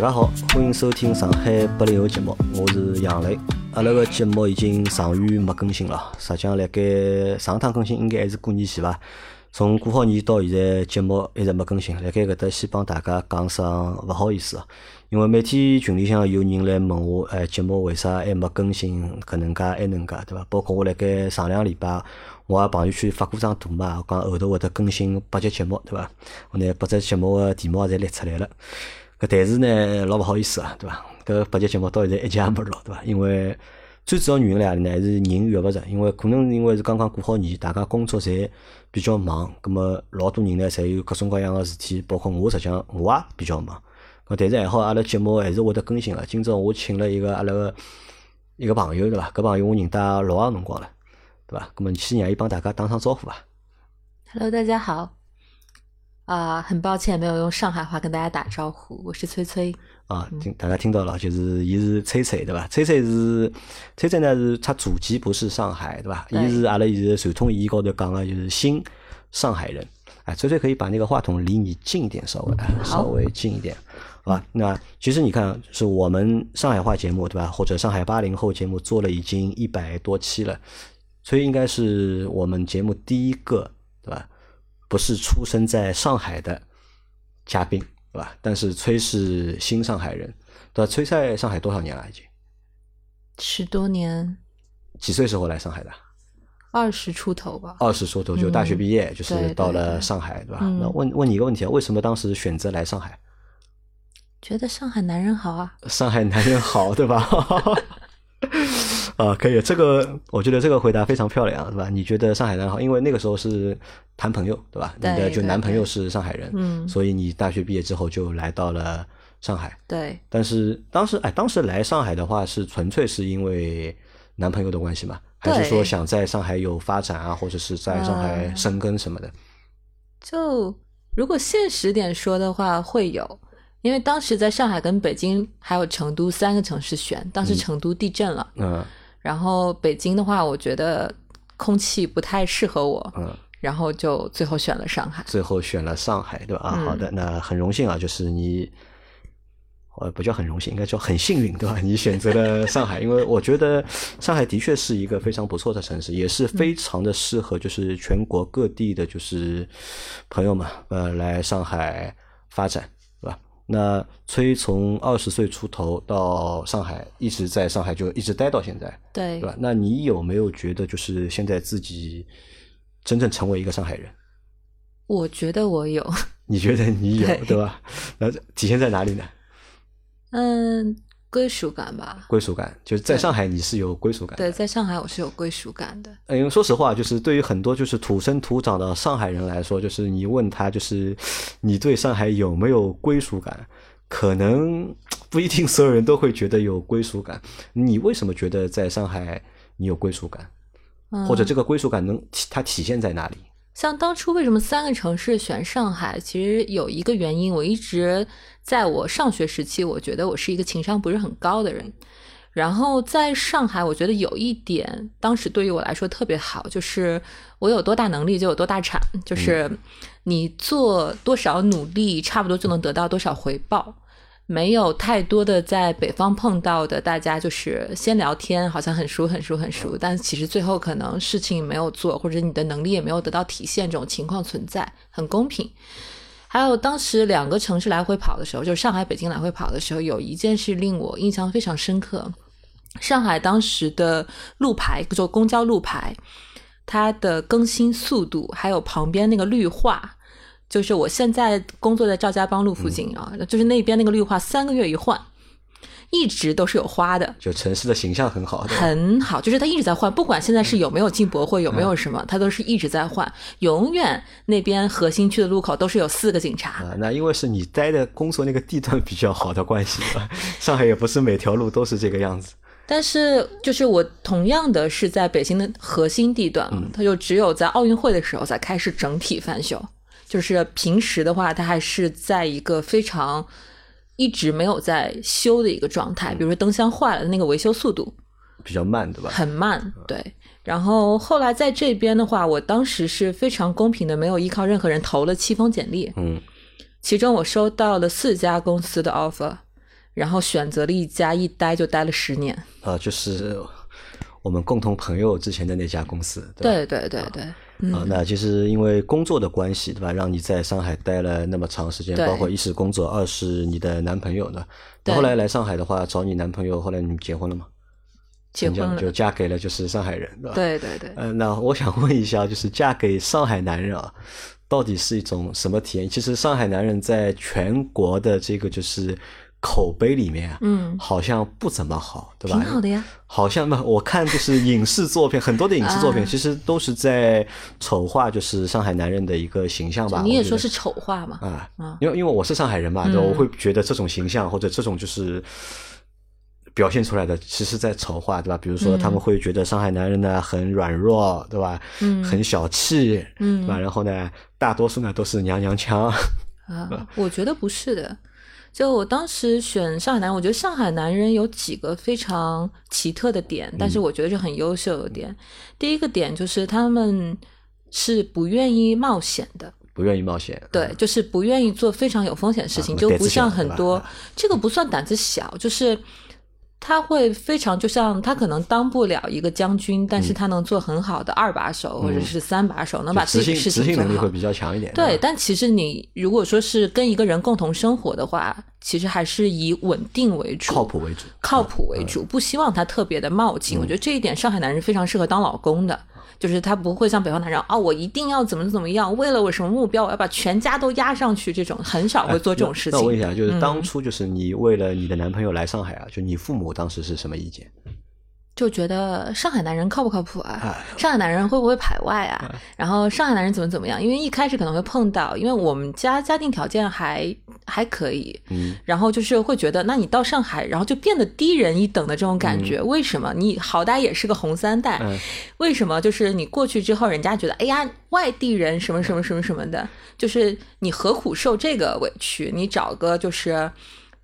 大家好，欢迎收听上海八零后节目，我是杨磊。阿拉个节目已经长远没更新了，实际上辣盖上趟更新应该还是过年前伐？从过好年到现在，节目一直没更新。辣盖搿搭先帮大家讲声勿好意思哦，因为每天群里向有人来问我，哎，节目为啥还没更新？搿能介还能介，对伐？包括我辣盖上两礼拜，我也朋友圈发过张图嘛，讲后头会得更新八集节目，对伐？我拿八集节目个题目也侪列出来了。搿但是呢，老勿好意思啊，对伐？搿八集节目到现在一集也没录，对伐？因为最主要原因辣何里呢？还是人约勿着，因为可能因为是刚刚过好年，大家工作侪比较忙，葛末老多人呢，侪有各种各样个事体，包括我实际上我也比较忙。搿但是还好，阿拉节目还是会得更新个。今朝我请了一个阿拉个一个朋友，对伐？搿朋友我认得老长辰光了，对伐？葛末先让伊帮大家打声招呼伐。Hello，大家好。啊，很抱歉没有用上海话跟大家打招呼，我是崔崔。啊，听大家听到了，就是伊是崔崔对吧？崔崔是崔崔呢是他祖籍不是上海对吧？伊是阿拉现在传统意义高头讲个就是新上海人。哎，崔崔可以把那个话筒离你近一点，稍微哎稍微近一点，好吧？那其实你看，是我们上海话节目对吧？或者上海八零后节目做了已经一百多期了，崔应该是我们节目第一个对吧？不是出生在上海的嘉宾，对吧？但是崔是新上海人，对吧？崔在上海多少年了？已经十多年，几岁时候来上海的？二十出头吧。二十出头就大学毕业，就是到了对对上海，对吧？嗯那问问你一个问题啊，为什么当时选择来上海？觉得上海男人好啊，上海男人好，对吧？啊，可以，这个我觉得这个回答非常漂亮，是吧？你觉得上海男人好，因为那个时候是谈朋友，对吧？你的就男朋友是上海人，嗯所以你大学毕业之后就来到了上海。对，但是当时哎，当时来上海的话是纯粹是因为男朋友的关系吗？还是说想在上海有发展啊，或者是在上海呃生根什么的？就如果现实点说的话，会有，因为当时在上海跟北京还有成都三个城市选，当时成都地震了，嗯然后北京的话，我觉得空气不太适合我，嗯，然后就最后选了上海。最后选了上海，对吧？啊，嗯好的，那很荣幸啊，就是你。呃，不叫很荣幸，应该叫很幸运，对吧？你选择了 上海，因为我觉得上海的确是一个非常不错的城市，也是非常的适合就是全国各地的就是朋友们呃来上海发展？那崔从二十岁出头到上海，一直在上海就一直待到现在，对对吧？那你有没有觉得就是现在自己真正成为一个上海人？我觉得我有，你觉得你有对对吧？那体现在哪里呢？嗯，归属感吧。归属感，就是在上海你是有归属感的。对，在上海我是有归属感的。呃因为说实话，就是对于很多就是土生土长的上海人来说，就是你问他，就是你对上海有没有归属感，可能不一定所有人都会觉得有归属感。你为什么觉得在上海你有归属感，嗯、或者这个归属感能体它体现在哪里？像当初为什么三个城市选上海，其实有一个原因，我一直在我上学时期，我觉得我是一个情商不是很高的人。然后在上海，我觉得有一点，当时对于我来说特别好，就是我有多大能力就有多大产，就是你做多少努力，差不多就能得到多少回报。没有太多的在北方碰到的，大家就是先聊天，好像很熟很熟很熟，但其实最后可能事情没有做，或者你的能力也没有得到体现，这种情况存在，很公平。还有当时两个城市来回跑的时候，就是上海、北京来回跑的时候，有一件事令我印象非常深刻。上海当时的路牌，就公交路牌，它的更新速度，还有旁边那个绿化，就是我现在工作在赵家浜路附近啊，就是那边那个绿化三个月一换，一直都是有花的。就城市的形象很好，很好，就是它一直在换，不管现在是有没有进博会，有没有什么，它都是一直在换。永远那边核心区的路口都是有四个警察，啊，那因为是你待的工作那个地段比较好的关系。上海也不是每条路都是这个样子。但是就是我同样的是在北京的核心地段，它就只有在奥运会的时候才开始整体翻修，就是平时的话，它还是在一个非常一直没有在修的一个状态。比如说灯箱坏了，那个维修速度比较慢，对吧？很慢，对。然后后来在这边的话，我当时是非常公平的，没有依靠任何人投了七封简历，嗯，其中我收到了四家公司的 offer，然后选择了一家，一待就待了十年。呃，就是我们共同朋友之前的那家公司，对对对对。啊，那其实因为工作的关系，对吧？让你在上海待了那么长时间，包括一是工作，二是你的男朋友呢。后来来上海的话，找你男朋友，后来你们结婚了吗？结婚了，就嫁给了就是上海人，对吧？对对对。呃，那我想问一下，就是嫁给上海男人啊，到底是一种什么体验？其实上海男人在全国的这个就是。口碑里面啊，嗯，好像不怎么好，对吧？挺好的呀。好像嘛，我看就是 影视作品，很多的影视作品其实都是在丑化，就是上海男人的一个形象吧。你也说是丑化嘛？啊，因为因为我是上海人嘛，对吧？我会觉得这种形象或者这种就是表现出来的，其实在丑化，对吧？比如说他们会觉得上海男人呢很软弱，对吧？嗯，很小气，嗯，对吧？然后呢，大多数呢都是娘娘腔。啊，我觉得不是的。就我当时选上海男人，我觉得上海男人有几个非常奇特的点，但是我觉得是很优秀的点。第一个点就是他们是不愿意冒险的，不愿意冒险，对，就是不愿意做非常有风险的事情，就不像很多，这个不算胆子小，就是。他会非常就像他可能当不了一个将军，但是他能做很好的二把手或者是三把手，能把自己事情做好。执行能力会比较强一点。对，但其实你如果说是跟一个人共同生活的话，其实还是以稳定为主，靠谱为主，靠谱为主，不希望他特别的冒进。我觉得这一点上海男人非常适合当老公的。就是他不会像北方男人啊，我一定要怎么怎么样，为了我什么目标，我要把全家都压上去，这种很少会做这种事情。那我问一下，就是当初就是你为了你的男朋友来上海啊，就你父母当时是什么意见？就觉得上海男人靠不靠谱啊？上海男人会不会排外啊？然后上海男人怎么怎么样？因为一开始可能会碰到，因为我们家家庭条件还还可以，嗯，然后就是会觉得，那你到上海，然后就变得低人一等的这种感觉。为什么？你好歹也是个红三代，为什么？就是你过去之后，人家觉得，哎呀，外地人什么什么什么什么的，就是你何苦受这个委屈？你找个就是。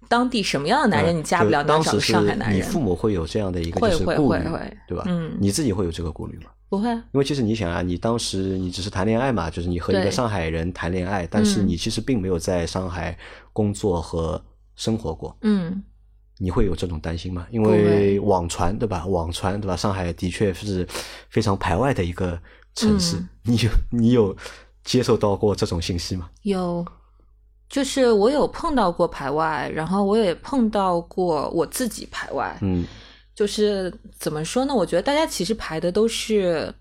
当地什么样的男人你嫁不了？当时上海男人，你父母会有这样的一个会会会会，对吧？嗯，你自己会有这个顾虑吗？不会，因为其实你想啊，你当时你只是谈恋爱嘛，就是你和一个上海人谈恋爱，但是你其实并没有在上海工作和生活过。嗯，你会有这种担心吗？因为网传对吧？网传对吧？上海的确是非常排外的一个城市，你有你有接受到过这种信息吗？有。就是我有碰到过排外，然后我也碰到过我自己排外。嗯，就是怎么说呢？我觉得大家其实排的都是，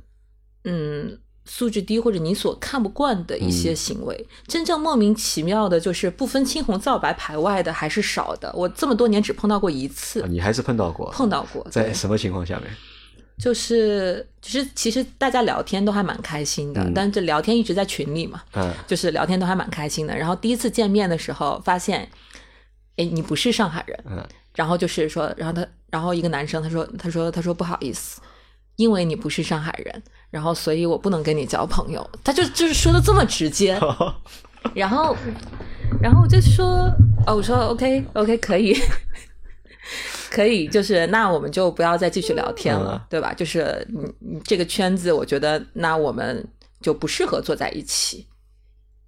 嗯，素质低或者你所看不惯的一些行为。真正莫名其妙的，就是不分青红皂白排外的还是少的。我这么多年只碰到过一次。你还是碰到过？碰到过。在什么情况下面？就是，就是其实大家聊天都还蛮开心的，但这聊天一直在群里嘛，嗯，就是聊天都还蛮开心的。然后第一次见面的时候，发现，哎，你不是上海人，嗯，然后就是说，然后他，然后一个男生他说，他说，他说不好意思，因为你不是上海人，然后所以我不能跟你交朋友。他就就是说的这么直接，然后，然后我就说，哦，我说 OK OK 可以。可以，就是那我们就不要再继续聊天了，对吧？就是你你这个圈子，我觉得那我们就不适合坐在一起。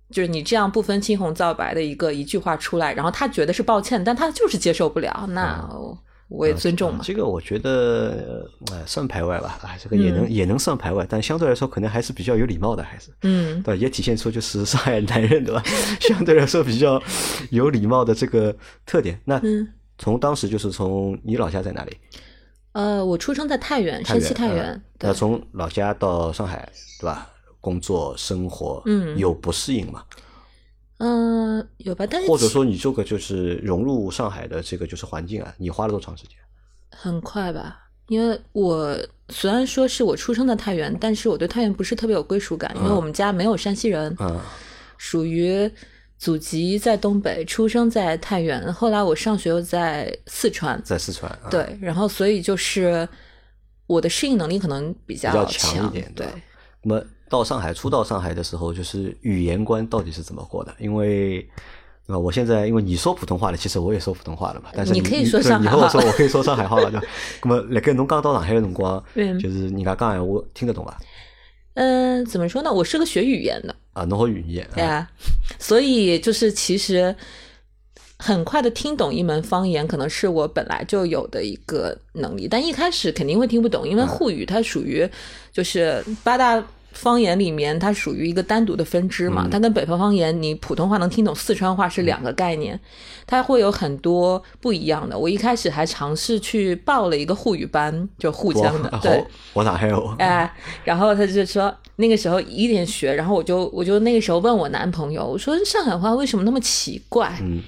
就是你这样不分青红皂白的一个一句话出来，然后他觉得是抱歉，但他就是接受不了，那我也尊重嘛。这个我觉得呃算排外吧，啊，这个也能也能算排外，但相对来说可能还是比较有礼貌的，还是嗯，对，也体现出就是上海男人对吧？相对来说比较有礼貌的这个特点。那嗯。从当时就是从你老家在哪里？呃，我出生在太原，山西太原。那从老家到上海，对吧？工作生活，嗯，有不适应吗？嗯，有吧。但是或者说你这个就是融入上海的这个就是环境啊，你花了多长时间？很快吧，因为我虽然说是我出生在太原，但是我对太原不是特别有归属感，因为我们家没有山西人，嗯，属于。祖籍在东北，出生在太原。后来我上学又在四川，在四川。对，然后所以就是我的适应能力可能比较强一点。对。那么到上海，初到上海的时候，就是语言关到底是怎么过的？因为啊，我现在因为你说普通话了，其实我也说普通话了嘛。但是你可以说上海话。你和我说，我可以说上海话了？那么，辣盖侬刚到上海的辰光，就是人家讲闲话听得懂吧？嗯，怎么说呢？我是个学语言的啊，侬好语言对啊，所以就是其实很快的听懂一门方言，可能是我本来就有的一个能力，但一开始肯定会听不懂，因为沪语它属于就是八大。方言里面，它属于一个单独的分支嘛，它跟北方方言，你普通话能听懂四川话是两个概念，它会有很多不一样的。我一开始还尝试去报了一个沪语班，就沪江的，对，我哪还有？哎，然后他就说那个时候一点学，然后我就我就那个时候问我男朋友，我说上海话为什么那么奇怪？嗯。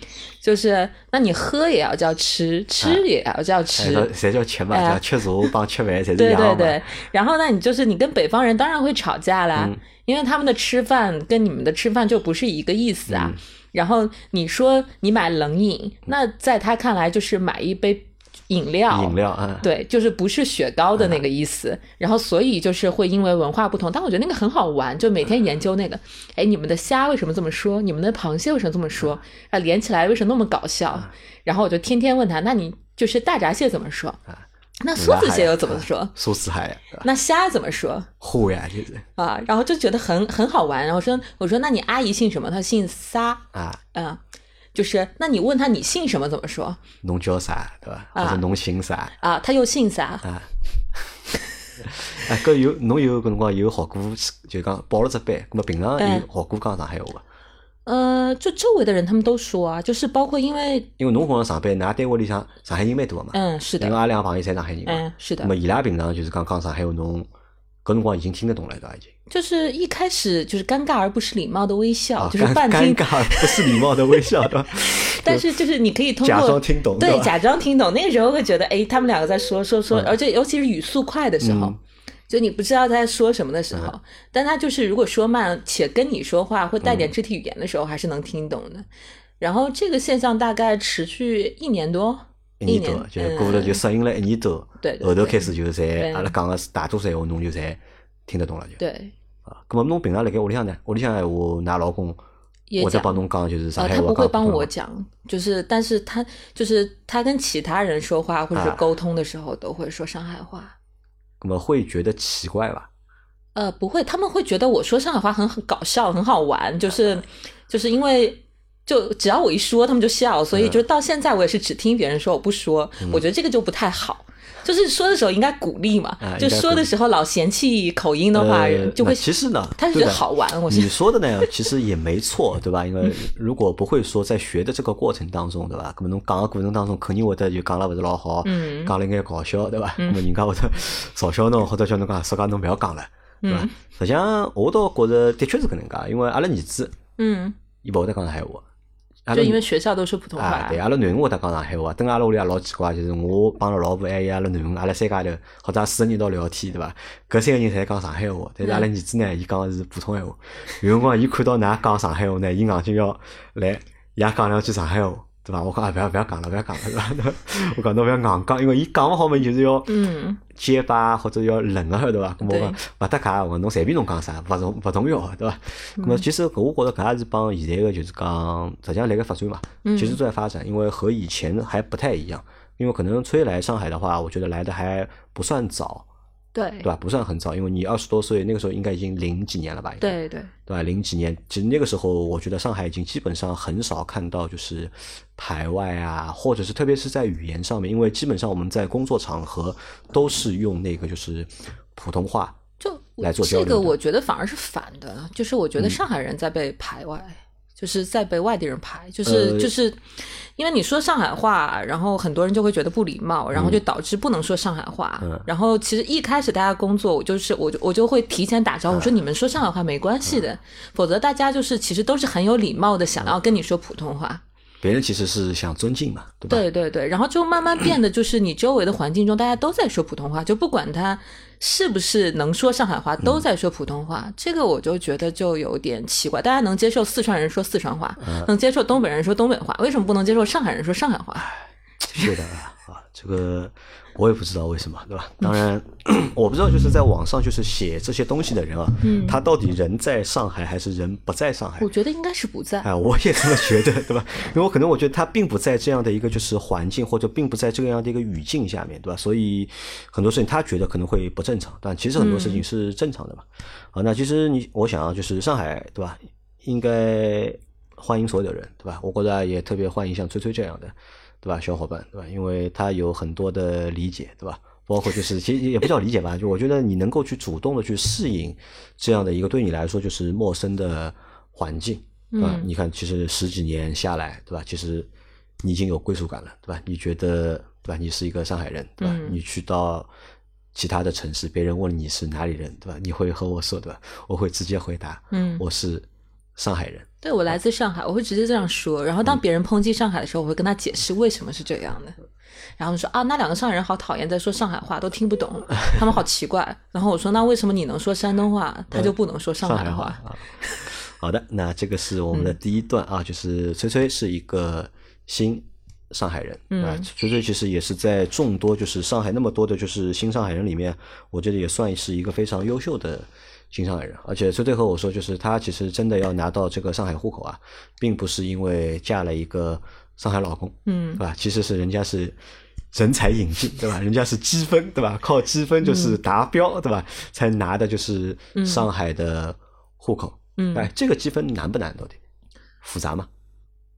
就是，那你喝也要叫吃，吃也要叫吃，谁叫吃嘛？叫吃足帮吃饭，才是对对对。然后，那你就是你跟北方人当然会吵架啦，因为他们的吃饭跟你们的吃饭就不是一个意思啊。然后你说你买冷饮，那在他看来就是买一杯。饮料，饮料啊，对，就是不是雪糕的那个意思。然后，所以就是会因为文化不同，但我觉得那个很好玩，就每天研究那个。哎，你们的虾为什么这么说？你们的螃蟹为什么这么说？啊，连起来为什么那么搞笑？然后我就天天问他，那你就是大闸蟹怎么说？啊那梭子蟹又怎么说？梭子蟹。那虾怎么说？虎呀，就是。啊，然后就觉得很很好玩。然后说，我说那你阿姨姓什么？她姓撒。啊，嗯。就是，那你问他你姓什么怎么说？侬叫啥，对吧？或者侬姓啥？啊，他又姓啥？啊，哎，搿有侬有搿辰光有好哥，就讲报了只班，搿么平常有好哥讲上海话伐？呃，就周围的人他们都说啊，就是包括因为因为侬好像上班，㑚单位里向上海人蛮多嘛。嗯，是的。因为阿拉朋友侪上海人嘛。嗯，是的。那么伊拉平常就是讲讲上海话，侬搿辰光已经听得懂了，对伐？已经。就是一开始就是尴尬而不失礼貌的微笑，就是半听尴尬不失礼貌的微笑，对吧？但是就是你可以通过假装听懂，对，假装听懂。那个时候会觉得，哎，他们两个在说说说，而且尤其是语速快的时候，就你不知道他在说什么的时候，但他就是如果说慢且跟你说话会带点肢体语言的时候，还是能听懂的。然后这个现象大概持续一年多，一年多，就是过了就适应了一年多，对，后头开始就在阿拉讲的是大多数闲话，侬就侪听得懂了，就对。咁么侬平常辣盖屋里向呢？屋里向闲话，㑚老公或者帮侬讲就是上海话。他不会帮我讲，就是但是他就是他跟其他人说话或者沟通的时候都会说上海话。咁么会觉得奇怪吧？呃，不会，他们会觉得我说上海话很很搞笑，很好玩，就是就是因为就只要我一说，他们就笑，所以就到现在我也是只听别人说，我不说。我觉得这个就不太好。就是说的时候应该鼓励嘛，就说的时候老嫌弃口音的话，人就会其实呢，他是觉得好玩。我你说的呢，其实也没错，对吧？因为 如果不会说，在学的这个过程当中，对吧？可能侬讲的过程当中，肯定会得就讲了不是老好，讲了应该搞笑，对吧？那么人家会得嘲笑侬，或者叫侬讲，说讲侬不要讲了，对吧？实际上，我倒觉着的确是搿能介，因为阿拉儿子，嗯，伊勿会得讲上海话。就因为学校都说普通话，对，阿拉囡恩会得讲上海话。等阿拉屋里也老奇怪，就是我帮了老婆还有阿拉囡恩，阿拉三家头或者四个人一道聊天，对伐？搿三个人侪讲上海话，但是阿拉儿子呢，伊讲的是普通闲话。有辰光伊看到㑚讲上海话呢，伊硬劲要来也讲两句上海话。对伐？我讲啊，不要不要讲了，不要讲了，是吧？我讲侬不要硬讲，因为伊讲勿好嘛，就是要结巴或者要冷啊，对伐？咁我讲勿搭界，我讲侬随便侬讲啥，勿重勿重要，对伐？咁么其实我觉着搿也是帮现在个就是讲，实际上辣盖发展嘛，其实都在发展，因为和以前还不太一样。因为可能崔来上海的话，我觉得来的还不算早。对对吧？不算很早，因为你二十多岁，那个时候应该已经零几年了吧？对对对吧？零几年，其实那个时候，我觉得上海已经基本上很少看到就是排外啊，或者是特别是在语言上面，因为基本上我们在工作场合都是用那个就是普通话就来做交流。这个我觉得反而是反的，就是我觉得上海人在被排外。就是在被外地人排，就是就是，因为你说上海话，然后很多人就会觉得不礼貌，然后就导致不能说上海话。然后其实一开始大家工作，我就是我就我就会提前打招呼说你们说上海话没关系的，否则大家就是其实都是很有礼貌的，想要跟你说普通话。别人其实是想尊敬嘛，对吧？对对对，然后就慢慢变得就是你周围的环境中大家都在说普通话，就不管他。是不是能说上海话都在说普通话？这个我就觉得就有点奇怪。大家能接受四川人说四川话，能接受东北人说东北话，为什么不能接受上海人说上海话？是的啊，这个。我也不知道为什么，对吧？当然，我不知道就是在网上就是写这些东西的人啊，嗯他到底人在上海还是人不在上海？我觉得应该是不在。哎，我也这么觉得，对吧？因为我可能我觉得他并不在这样的一个就是环境，或者并不在这样的一个语境下面，对吧？所以很多事情他觉得可能会不正常，但其实很多事情是正常的嘛。啊，那其实你我想就是上海，对吧？应该欢迎所有的人，对吧？我觉得也特别欢迎像崔崔这样的，对吧？小伙伴，对吧？因为他有很多的理解，对吧？包括就是其实也不叫理解吧，就我觉得你能够去主动的去适应这样的一个对你来说就是陌生的环境，对吧？你看，其实十几年下来，对吧？其实你已经有归属感了，对吧？你觉得，对吧？你是一个上海人，对吧？你去到其他的城市，别人问你是哪里人，对吧？你会和我说，对吧？我会直接回答，嗯，我是上海人。对，我来自上海，我会直接这样说。然后当别人抨击上海的时候，我会跟他解释为什么是这样的。然后说啊，那两个上海人好讨厌，在说上海话都听不懂，他们好奇怪。然后我说，那为什么你能说山东话，他就不能说上海话？好的，那这个是我们的第一段啊，就是崔崔是一个新上海人啊，崔崔其实也是在众多就是上海那么多的就是新上海人里面，我觉得也算是一个非常优秀的。新上海人，而且崔崔和我说，就是他其实真的要拿到这个上海户口啊，并不是因为嫁了一个上海老公，嗯，对吧？其实是人家是人才引进，对吧？人家是积分，对吧？靠积分就是达标，对吧？才拿的就是上海的户口，嗯，哎，这个积分难不难？到底复杂吗？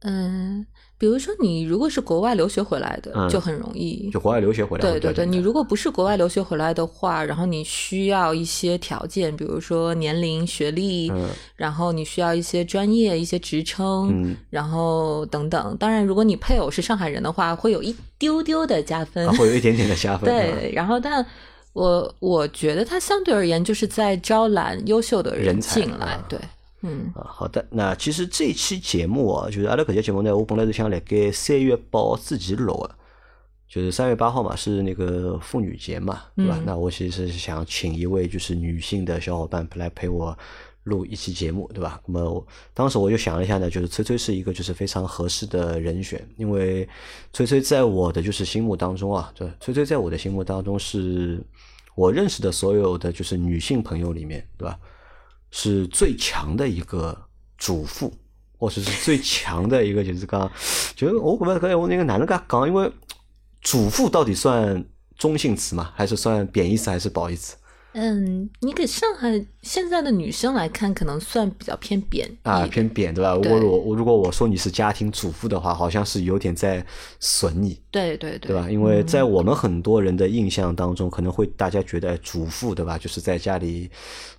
嗯。比如说，你如果是国外留学回来的，就很容易。就国外留学回来。对对对，你如果不是国外留学回来的话，然后你需要一些条件，比如说年龄、学历，然后你需要一些专业、一些职称，然后等等。当然，如果你配偶是上海人的话，会有一丢丢的加分，会有一点点的加分。对，然后但我我觉得它相对而言就是在招揽优秀的人进来，对。嗯啊，好的。那其实这期节目啊，就是阿拉搿节节目呢，我本来是想辣盖三月八号之前录的，就是三月八号嘛，是那个妇女节嘛，对吧？那我其实是想请一位就是女性的小伙伴来陪我录一期节目，对吧？那么当时我就想了一下呢，就是崔崔是一个就是非常合适的人选，因为崔崔在我的就是心目当中啊，对，崔崔在我的心目当中是我认识的所有的就是女性朋友里面，对吧？是最强的一个主妇，或者是最强的一个，就是讲，就是我觉得，我那个哪能噶讲，因为主妇到底算中性词嘛，还是算贬义词，还是褒义词？嗯，你给上海现在的女生来看，可能算比较偏扁啊，偏扁对吧？如果我我如果我说你是家庭主妇的话，好像是有点在损你，对对对，对吧？因为在我们很多人的印象当中，可能会大家觉得主妇对吧，就是在家里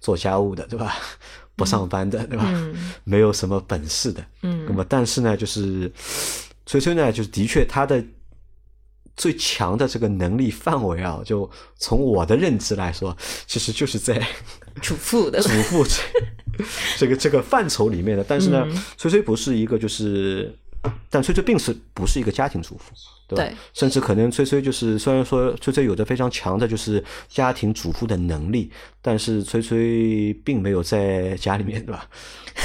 做家务的对吧？不上班的对吧？没有什么本事的，嗯。那么但是呢，就是 崔崔呢，就是的确她的。最强的这个能力范围啊，就从我的认知来说，其实就是在 主妇的主妇这 个这个范畴里面的。但是呢，崔崔不是一个就是。但崔崔并是不是一个家庭主妇，对吧？甚至可能崔崔就是虽然说崔崔有着非常强的就是家庭主妇的能力，但是崔崔并没有在家里面对吧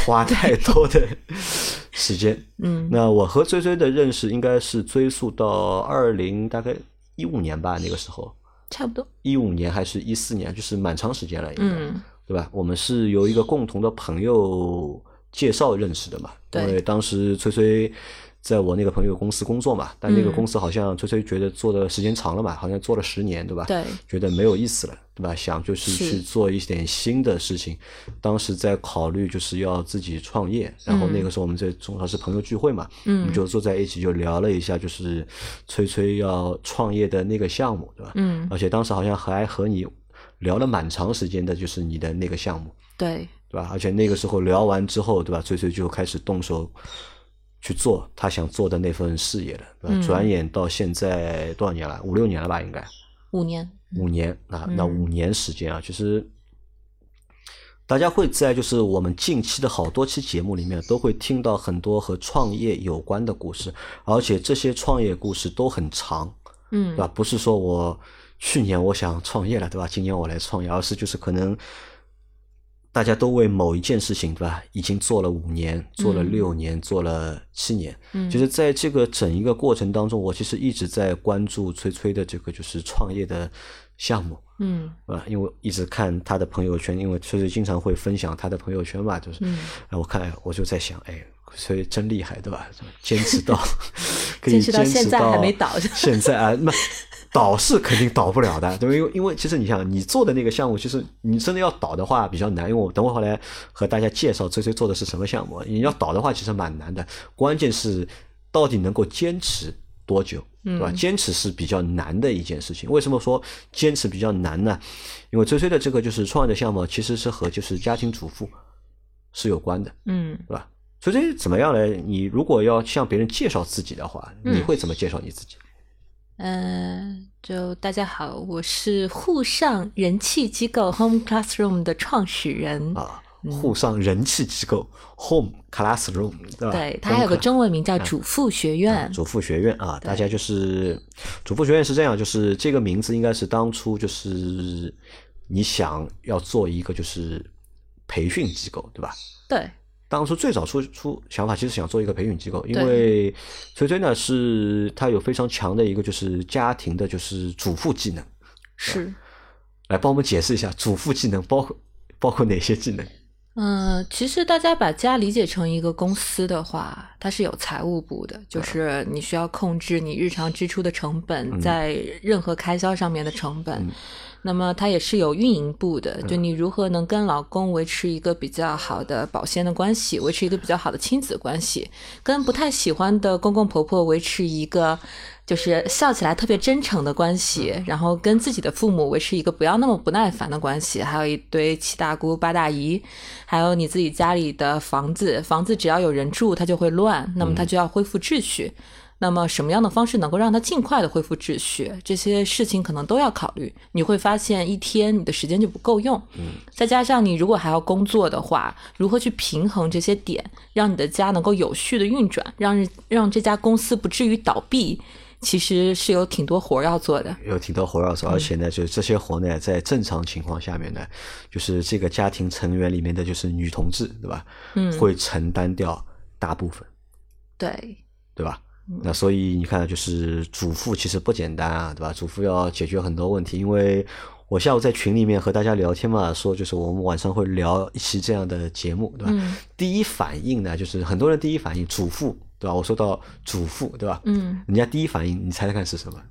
花太多的 时间。嗯，那我和崔崔的认识应该是追溯到二零大概一五年吧，那个时候差不多一五年还是一四年，就是蛮长时间了，应该对吧？我们是由一个共同的朋友。介绍认识的嘛，因为当时崔崔在我那个朋友公司工作嘛，但那个公司好像崔崔觉得做的时间长了嘛，好像做了十年，对吧？对，觉得没有意思了，对吧？想就是去做一点新的事情。当时在考虑就是要自己创业，然后那个时候我们在正好是朋友聚会嘛，嗯，我们就坐在一起就聊了一下，就是崔崔要创业的那个项目，对吧？嗯，而且当时好像还和你聊了蛮长时间的，就是你的那个项目，对。对吧？而且那个时候聊完之后，对吧？崔崔就开始动手去做他想做的那份事业的。嗯。转眼到现在多少年了？五六年了吧？应该。五年。五年啊，那五年时间啊，其实大家会在就是我们近期的好多期节目里面都会听到很多和创业有关的故事，而且这些创业故事都很长。嗯。对吧？不是说我去年我想创业了，对吧？今年我来创业，而是就是可能。大家都为某一件事情，对吧？已经做了五年，做了六年，做了七年。嗯，就是在这个整一个过程当中，我其实一直在关注崔崔的这个就是创业的项目。嗯，啊，因为一直看他的朋友圈，因为崔崔经常会分享他的朋友圈嘛，就是，我看我就在想，哎，崔真厉害，对吧？坚持到，坚持到现在还没倒，现在啊，那倒是肯定倒不了的，对吧？因为因为其实你想，你做的那个项目，其实你真的要倒的话比较难。因为我等会后来和大家介绍崔崔做的是什么项目，你要倒的话其实蛮难的。关键是到底能够坚持多久，对吧？坚持是比较难的一件事情。为什么说坚持比较难呢？因为崔崔的这个就是创业的项目，其实是和就是家庭主妇是有关的，嗯，对吧？崔崔怎么样呢？你如果要向别人介绍自己的话，你会怎么介绍你自己？嗯，就大家好，我是沪上人气机构 Home Classroom 的创始人啊。沪上人气机构 Home Classroom，对吧？对，它还有个中文名叫主妇学院。主妇学院啊，大家就是主妇学院是这样，就是这个名字应该是当初就是你想要做一个就是培训机构，对吧？对。当初最早出出想法，其实想做一个培训机构，因为崔崔呢是他有非常强的一个就是家庭的就是主妇技能，是，来帮我们解释一下主妇技能包括包括哪些技能？嗯，其实大家把家理解成一个公司的话，它是有财务部的，就是你需要控制你日常支出的成本，在任何开销上面的成本。那么它也是有运营部的，就你如何能跟老公维持一个比较好的保鲜的关系，维持一个比较好的亲子关系，跟不太喜欢的公公婆婆维持一个就是笑起来特别真诚的关系，然后跟自己的父母维持一个不要那么不耐烦的关系，还有一堆七大姑八大姨，还有你自己家里的房子，房子只要有人住它就会乱，那么它就要恢复秩序。那么什么样的方式能够让它尽快的恢复秩序？这些事情可能都要考虑。你会发现一天你的时间就不够用，嗯，再加上你如果还要工作的话，如何去平衡这些点，让你的家能够有序的运转，让让这家公司不至于倒闭，其实是有挺多活要做的。有挺多活要做，而且呢，就是这些活呢，在正常情况下面呢，就是这个家庭成员里面的就是女同志，对吧？嗯，会承担掉大部分，对，对吧？那所以你看，就是主妇其实不简单啊，对吧？主妇要解决很多问题。因为我下午在群里面和大家聊天嘛，说就是我们晚上会聊一期这样的节目，对吧？第一反应呢，就是很多人第一反应主妇，对吧？我说到主妇，对吧？嗯，人家第一反应，你猜猜看是什么？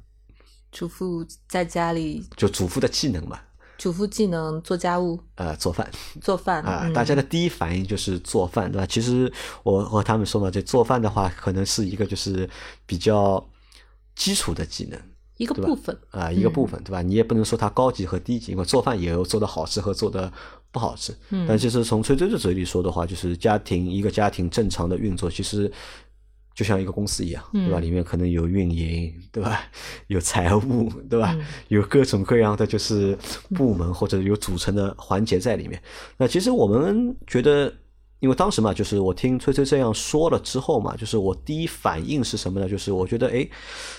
主妇在家里就主妇的技能嘛。主妇技能做家务，呃，做饭，做饭啊，大家的第一反应就是做饭，对吧？其实我和他们说嘛，这做饭的话，可能是一个就是比较基础的技能，一个部分啊，一个部分，对吧？你也不能说它高级和低级，因为做饭也有做的好吃和做的不好吃。嗯但其实从崔崔的嘴里说的话，就是家庭一个家庭正常的运作，其实。就像一个公司一样，对吧？里面可能有运营，对吧？有财务，对吧？有各种各样的就是部门或者有组成的环节在里面。那其实我们觉得，因为当时嘛，就是我听崔崔这样说了之后嘛，就是我第一反应是什么呢？就是我觉得，哎，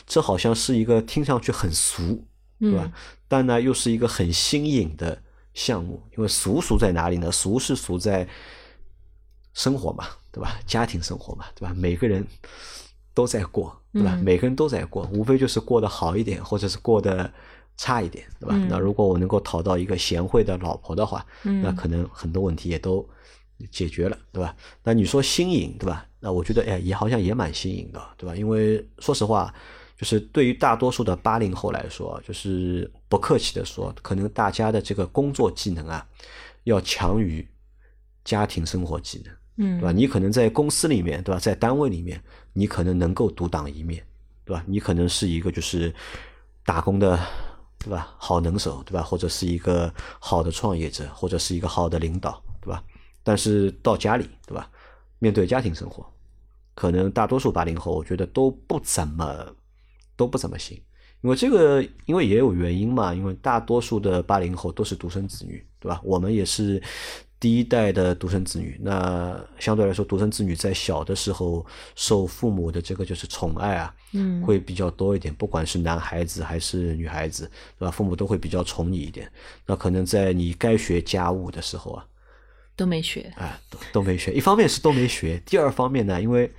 这好像是一个听上去很俗，对吧？但呢，又是一个很新颖的项目。因为俗俗在哪里呢？俗是俗在生活嘛。对吧？家庭生活嘛，对吧？每个人都在过，对吧？每个人都在过，无非就是过得好一点，或者是过得差一点，对吧？那如果我能够讨到一个贤惠的老婆的话，那可能很多问题也都解决了，对吧？那你说新颖，对吧？那我觉得，哎，也好像也蛮新颖的，对吧？因为说实话，就是对于大多数的八零后来说，就是不客气的说，可能大家的这个工作技能啊，要强于家庭生活技能。嗯，对吧？你可能在公司里面，对吧？在单位里面，你可能能够独当一面，对吧？你可能是一个就是打工的，对吧？好能手，对吧？或者是一个好的创业者，或者是一个好的领导，对吧？但是到家里，对吧？面对家庭生活，可能大多数八零后，我觉得都不怎么都不怎么行，因为这个，因为也有原因嘛，因为大多数的八零后都是独生子女，对吧？我们也是。第一代的独生子女，那相对来说，独生子女在小的时候受父母的这个就是宠爱啊，嗯，会比较多一点。不管是男孩子还是女孩子，对吧？父母都会比较宠你一点。那可能在你该学家务的时候啊，都没学，啊，都都没学。一方面是都没学，第二方面呢，因为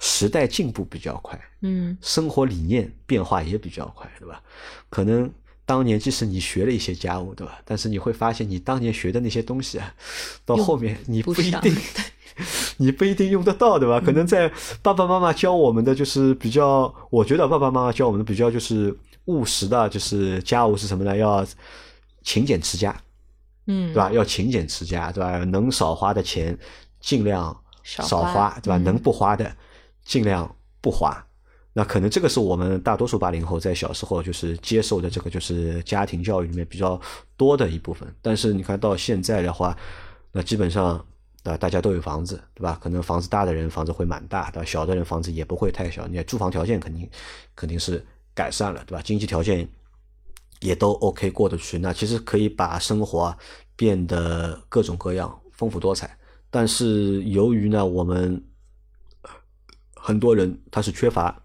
时代进步比较快，嗯，生活理念变化也比较快，对吧？可能。当年即使你学了一些家务，对吧？但是你会发现，你当年学的那些东西啊，到后面你不一定 你不一定用得到，对吧？可能在爸爸妈妈教我们的就是比较，我觉得爸爸妈妈教我们的比较就是务实的，就是家务是什么呢？要勤俭持家，嗯，对吧？要勤俭持家，对吧？能少花的钱尽量少少花对吧？嗯能不花的尽量不花。那可能这个是我们大多数八零后在小时候就是接受的这个就是家庭教育里面比较多的一部分。但是你看到现在的话，那基本上啊大家都有房子，对吧？可能房子大的人房子会蛮大，对吧？小的人房子也不会太小，你住房条件肯定肯定是改善了，对吧？经济条件也都 OK 过得去，那其实可以把生活变得各种各样、丰富多彩。但是由于呢，我们很多人他是缺乏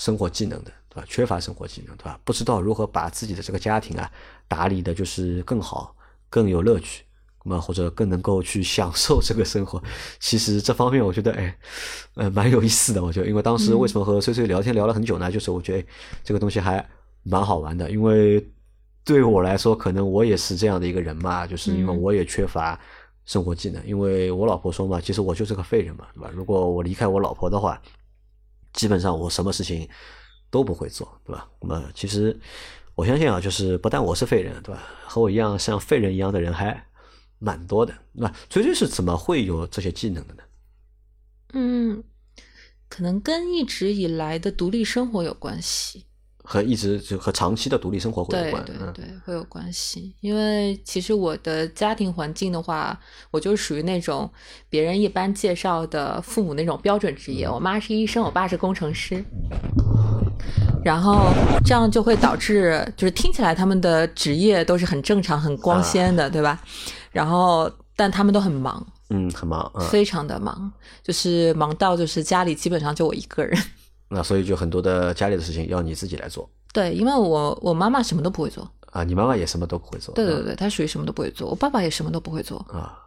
生活技能的，对吧？缺乏生活技能，对吧？不知道如何把自己的这个家庭啊打理的，就是更好、更有乐趣，那么或者更能够去享受这个生活。其实这方面我觉得，哎，呃，蛮有意思的。我觉得，因为当时为什么和崔崔聊天聊了很久呢？就是我觉得哎这个东西还蛮好玩的，因为对我来说，可能我也是这样的一个人嘛，就是因为嗯我也缺乏生活技能。因为我老婆说嘛，其实我就是个废人嘛，对吧？如果我离开我老婆的话，基本上我什么事情都不会做，对吧？那么其实我相信啊，就是不但我是废人，对吧？和我一样像废人一样的人还蛮多的，对吧？崔崔是怎么会有这些技能的呢？嗯，可能跟一直以来的独立生活有关系。和一直就和长期的独立生活会有关，对对嗯对，会有关系。因为其实我的家庭环境的话，我就属于那种别人一般介绍的父母那种标准职业。我妈是医生，我爸是工程师。然后这样就会导致，就是听起来他们的职业都是很正常、很光鲜的，对吧？然后，但他们都很忙，嗯，很忙，嗯，非常的忙，就是忙到就是家里基本上就我一个人。那所以就很多的家里的事情要你自己来做对，因为我我妈妈什么都不会做，啊，你妈妈也什么都不会做，嗯对对对，她属于什么都不会做，我爸爸也什么都不会做。啊，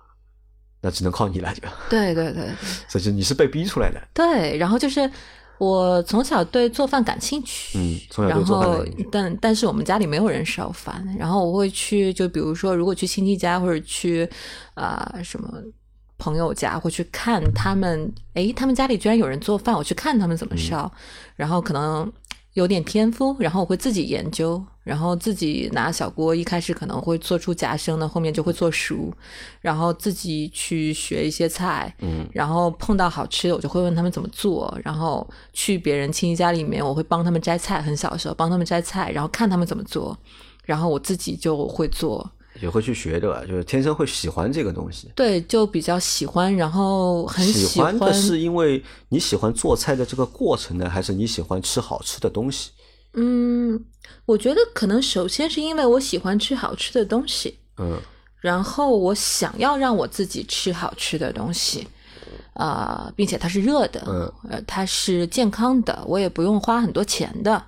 那只能靠你了，就，对对对对 所以就你是被逼出来的，对，然后就是我从小对做饭感兴趣，嗯，从小做饭后的兴趣，但但是我们家里没有人烧饭，然后我会去，就比如说如果去亲戚家或者去啊、什么朋友家，会去看他们，诶，他们家里居然有人做饭，我去看他们怎么烧，然后可能有点天赋，然后我会自己研究，然后自己拿小锅，一开始可能会做出夹生的，后面就会做熟，然后自己去学一些菜，嗯然后碰到好吃的，我就会问他们怎么做。然后去别人亲戚家里面，我会帮他们摘菜，很小的时候帮他们摘菜，然后看他们怎么做，然后我自己就会做。也会去学，对吧？就是天生会喜欢这个东西。对，就比较喜欢，然后很喜欢的是因为你喜欢做菜的这个过程呢，还是你喜欢吃好吃的东西？嗯，我觉得可能首先是因为我喜欢吃好吃的东西，嗯然后我想要让我自己吃好吃的东西，啊、并且它是热的，嗯呃，它是健康的，我也不用花很多钱的。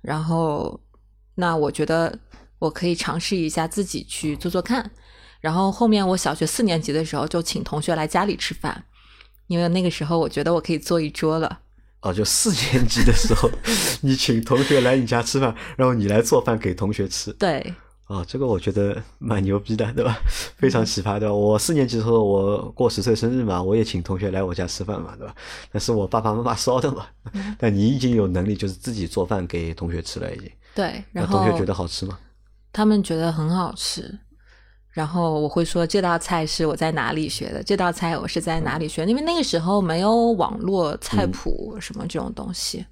然后，那我觉得我可以尝试一下自己去做做看。然后后面我小学四年级的时候就请同学来家里吃饭，因为那个时候我觉得我可以做一桌了。哦，就四年级的时候，你请同学来你家吃饭，然后你来做饭给同学吃。对，啊、这个我觉得蛮牛逼的，对吧？非常奇葩，对吧？我四年级的时候，我过十岁生日嘛，我也请同学来我家吃饭嘛，对吧？那是我爸爸妈妈烧的嘛。但你已经有能力，就是自己做饭给同学吃了，已经。对，然后同学觉得好吃吗？他们觉得很好吃，然后我会说这道菜是我在哪里学的，这道菜我是在哪里学的，因为那个时候没有网络菜谱什么这种东西。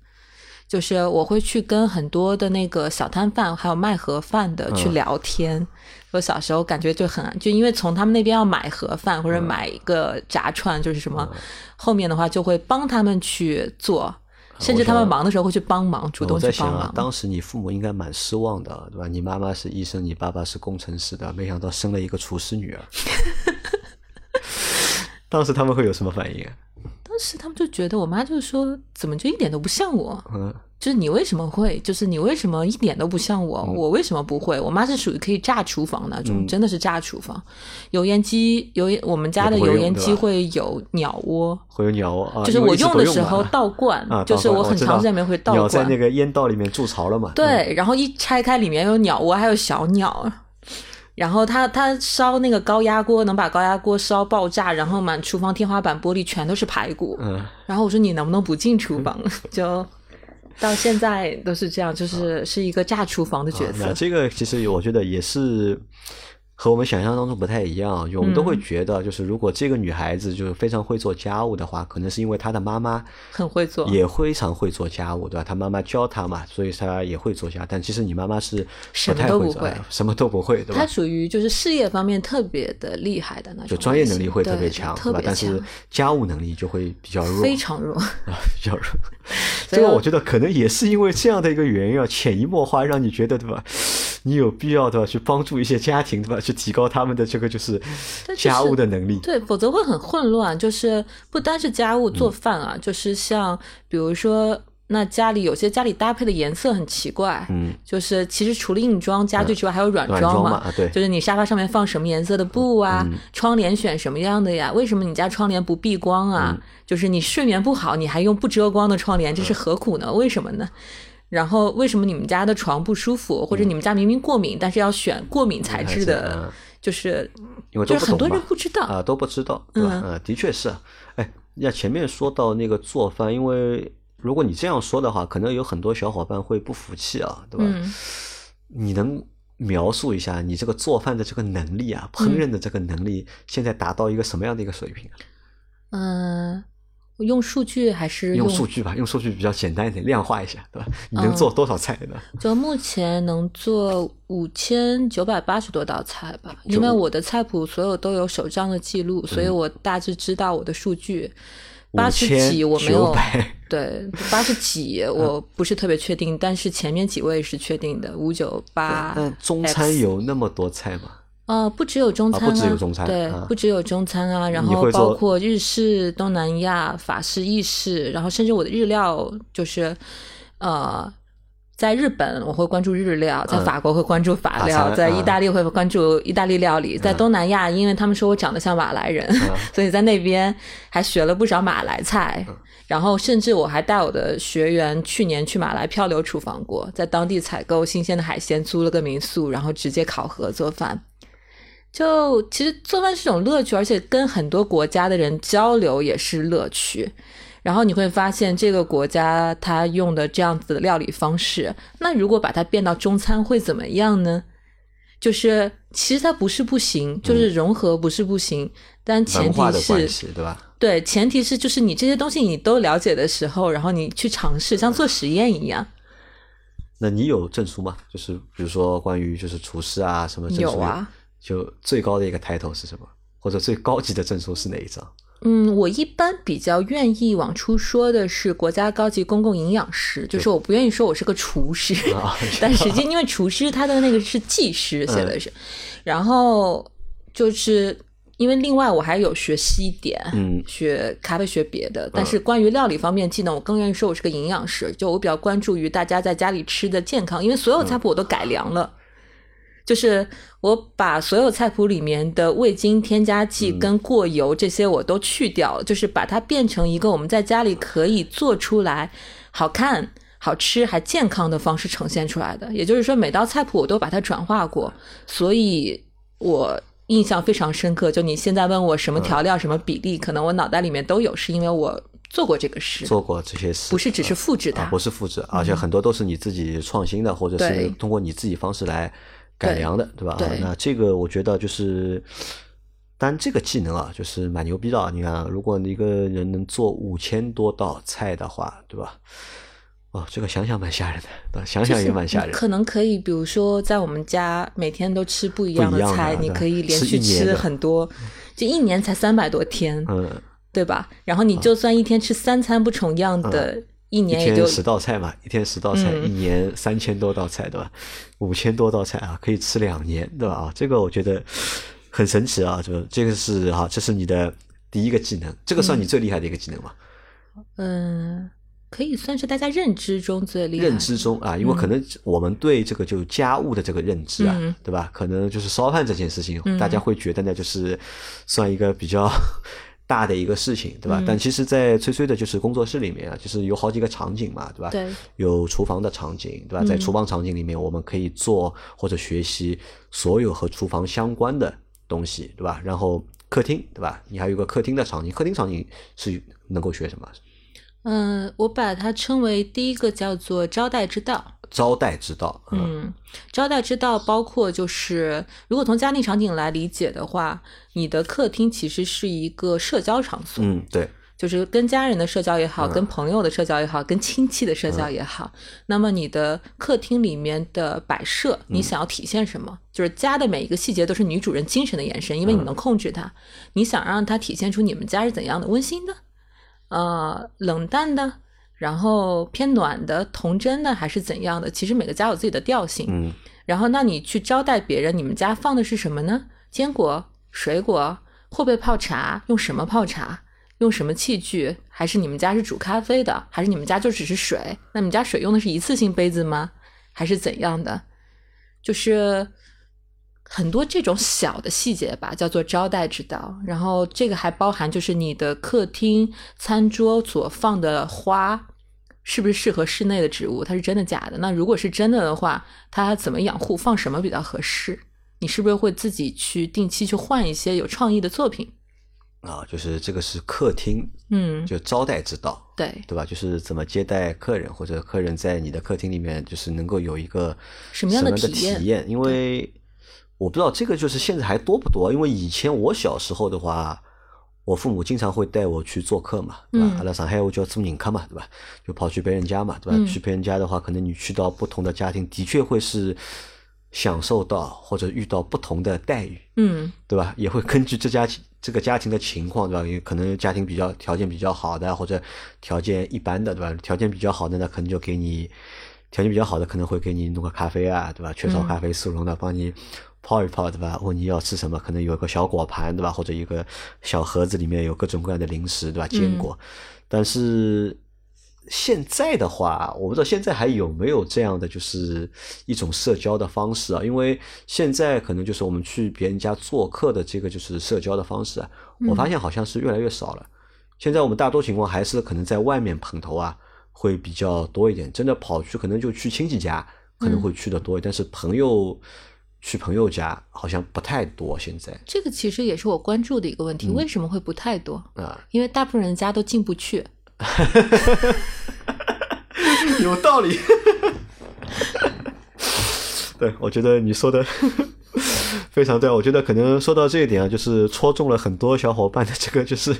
就是我会去跟很多的那个小摊贩，还有卖盒饭的去嗯聊天。我小时候感觉就很，就因为从他们那边要买盒饭或者买一个炸串，就是什么，后面的话就会帮他们去做，甚至他们忙的时候会去帮忙，主动我去帮忙。在想啊，当时你父母应该蛮失望的，对吧？你妈妈是医生，你爸爸是工程师的，没想到生了一个厨师女儿。当时他们会有什么反应啊？当时他们就觉得我妈就说，怎么就一点都不像我？嗯，就是你为什么会？就是你为什么一点都不像我？嗯我为什么不会？我妈是属于可以炸厨房那种，真的是炸厨房。油烟机油烟，我们家的油烟机会有鸟窝，会有鸟窝啊，就是我用的时候倒灌，啊，就是我很长时间没会倒鸟在灌。那个烟道里面筑巢了嘛？嗯，对，然后一拆开里面有鸟窝，还有小鸟。然后他他烧那个高压锅，能把高压锅烧爆炸，然后满厨房天花板玻璃全都是排骨。嗯，然后我说你能不能不进厨房？就到现在都是这样，就是是一个炸厨房的角色。那这个其实我觉得也是。和我们想象当中不太一样，我们都会觉得，就是如果这个女孩子就是非常会做家务的话，可能是因为她的妈妈很会做，也非常会做家务，对吧？她妈妈教她嘛，所以她也会做家。但其实你妈妈是什么都不会，什么都不会，对吧？她属于就是事业方面特别的厉害的那种，就专业能力会特别强，对吧？但是家务能力就会比较弱，非常弱 啊，比较弱。这个我觉得可能也是因为这样的一个原因啊，潜移默化让你觉得，对吧？你有必要对吧？去帮助一些家庭对吧？去提高他们的这个就是家务的能力。对，否则会很混乱。就是不单是家务做饭啊，就是像比如说，那家里有些家里搭配的颜色很奇怪。嗯。就是其实除了硬装家具之外，还有软装嘛。对。就是你沙发上面放什么颜色的布啊？窗帘选什么样的呀？为什么你家窗帘不避光啊？就是你睡眠不好，你还用不遮光的窗帘，这是何苦呢？为什么呢？然后为什么你们家的床不舒服，或者你们家明明过敏，但是要选过敏材质的？就是因为就是很多人不知道啊，都不知道，对吧？嗯，的确是。哎，那前面说到那个做饭，因为如果你这样说的话，可能有很多小伙伴会不服气啊，对吧？你能描述一下你这个做饭的这个能力啊，烹饪的这个能力，现在达到一个什么样的一个水平？嗯。用数据还是用数据吧？用数据比较简单一点，量化一下，对吧？你能做多少菜呢？就目前能做五千九百八十多道菜吧，因为我的菜谱所有都有手账的记录，所以我大致知道我的数据。八十几我没有，对，八十几我不是特别确定，但是前面几位是确定的，五九八。那中餐有那么多菜吗？呃，不只有中餐啊，对，不只有中餐啊，然后包括日式、东南亚、法式、意式，然后甚至我的日料就是，呃，在日本我会关注日料，在法国会关注法料，在意大利会关注意大利料理，在东南亚，因为他们说我长得像马来人，所以在那边还学了不少马来菜，然后甚至我还带我的学员去年去马来漂流厨房过，在当地采购新鲜的海鲜，租了个民宿，然后直接考核做饭。就其实做饭是种乐趣，而且跟很多国家的人交流也是乐趣。然后你会发现这个国家它用的这样子的料理方式，那如果把它变到中餐会怎么样呢？就是其实它不是不行，就是融合不是不行，但前提是，对吧？对，前提是就是你这些东西你都了解的时候，然后你去尝试，像做实验一样。那你有证书吗？就是比如说关于就是厨师啊什么证书？有啊。就最高的一个 title 是什么？或者最高级的证书是哪一张？嗯，我一般比较愿意往出说的是国家高级公共营养师，就是我不愿意说我是个厨师，但实际因为厨师他的那个是技师写的是，然后就是因为另外我还有学西点，嗯，学咖啡学别的，但是关于料理方面技能，我更愿意说我是个营养师，就我比较关注于大家在家里吃的健康，因为所有菜谱我都改良了。就是我把所有菜谱里面的味精、添加剂跟过油这些我都去掉了，就是把它变成一个我们在家里可以做出来好看、好吃还健康的方式呈现出来的。也就是说，每道菜谱我都把它转化过，所以我印象非常深刻。就你现在问我什么调料、什么比例，可能我脑袋里面都有，是因为我做过这个事，做过这些事，不是只是复制它，不是复制，而且很多都是你自己创新的，或者是通过你自己方式来。改良的，对吧？那这个我觉得就是，但这个技能啊，就是蛮牛逼的。你看，如果一个人能做五千多道菜的话，对吧？哦，这个想想蛮吓人的，想想也蛮吓人。可能可以，比如说在我们家每天都吃不一样的菜，你可以连续吃很多，就一年才三百多天，嗯，对吧？然后你就算一天吃三餐不重样的。一年也就十道菜嘛，一天十道菜，一年三千多道菜，对吧？五千多道菜啊，可以吃两年，对吧？啊，这个我觉得很神奇啊，就这个是哈，这是你的第一个技能，这个算你最厉害的一个技能吗？嗯，可以算是大家认知中最厉害。认知中啊，因为可能我们对这个就家务的这个认知啊，对吧？可能就是烧饭这件事情，大家会觉得呢，就是算一个比较。大的一个事情，对吧？但其实，在崔崔的就是工作室里面啊，就是有好几个场景嘛，对吧？对。有厨房的场景，对吧？在厨房场景里面，我们可以做或者学习所有和厨房相关的东西，对吧？然后客厅，对吧？你还有个客厅的场景，客厅场景是能够学什么？嗯，我把它称为第一个叫做招待之道。招待之道，嗯，招待之道包括就是，如果从家庭场景来理解的话，你的客厅其实是一个社交场所，嗯，对，就是跟家人的社交也好，跟朋友的社交也好，跟亲戚的社交也好。那么你的客厅里面的摆设，你想要体现什么？就是家的每一个细节都是女主人精神的延伸，因为你能控制它。你想让它体现出你们家是怎样的温馨的，呃，冷淡的。然后偏暖的、童真的还是怎样的？其实每个家有自己的调性。嗯，然后，那你去招待别人，你们家放的是什么呢？坚果、水果，会不会泡茶？用什么泡茶？用什么器具？还是你们家是煮咖啡的？还是你们家就只是水？那你们家水用的是一次性杯子吗？还是怎样的？就是很多这种小的细节吧，叫做招待之道。然后这个还包含就是你的客厅餐桌所放的花。是不是适合室内的植物？它是真的假的？那如果是真的的话，它怎么养护？放什么比较合适？你是不是会自己去定期去换一些有创意的作品？啊，就是这个是客厅，嗯，就招待之道，对对吧？就是怎么接待客人，或者客人在你的客厅里面，就是能够有一个什么样的体体验验？因为我不知道这个就是现在还多不多？因为以前我小时候的话，我父母经常会带我去做客嘛，对吧？嗯阿拉上海我叫做人客嘛，对吧？就跑去别人家嘛，对吧？嗯去别人家的话，可能你去到不同的家庭，的确会是享受到或者遇到不同的待遇。嗯对吧？也会根据这家这个家庭的情况，对吧？也可能家庭比较条件比较好的，或者条件一般的，对吧？条件比较好的呢，可能就给你条件比较好的，可能会给你弄个咖啡啊，对吧？雀巢咖啡、速溶的，帮你泡一泡，对吧？问你要吃什么，可能有个小果盘，对吧？或者一个小盒子里面有各种各样的零食，对吧？坚果，但是。现在的话，我不知道现在还有没有这样的，就是一种社交的方式啊。因为现在可能就是我们去别人家做客的这个就是社交的方式啊，我发现好像是越来越少了。现在我们大多情况还是可能在外面碰头啊，会比较多一点。真的跑去可能就去亲戚家，可能会去的多，但是朋友去朋友家好像不太多。现在这个其实也是我关注的一个问题，为什么会不太多？啊，因为大部分人家都进不去。有道理。对，我觉得你说的非常对。我觉得可能说到这一点啊，就是戳中了很多小伙伴的这个就是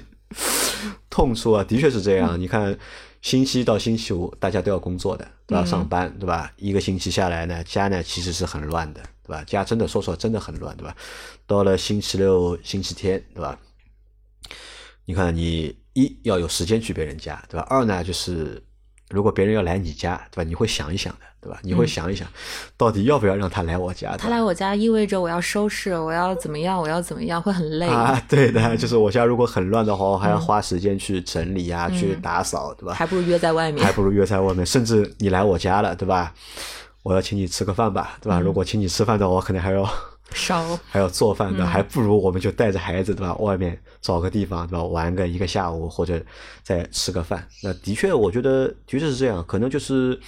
痛处啊。的确是这样。你看，星期一到星期五大家都要工作的，都要上班，对吧？一个星期下来呢，家呢其实是很乱的，对吧？家真的说实话真的很乱，对吧？到了星期六、星期天，对吧？你看，你一要有时间去别人家，对吧？二呢，就是如果别人要来你家，对吧？你会想一想的，对吧？你会想一想，到底要不要让他来我家？他来我家意味着我要收拾，我要怎么样，我要怎么样，会很累。啊，对的，就是我家如果很乱的话，我还要花时间去整理啊，去打扫，对吧？还不如约在外面还。不如约在外面，甚至你来我家了，对吧？我要请你吃个饭吧，对吧？如果请你吃饭的话，我可能还要烧。还要做饭的，还不如我们就带着孩子，对吧？外面找个地方，对吧？玩个一个下午，或者再吃个饭。那的确，我觉得的确是这样。可能就是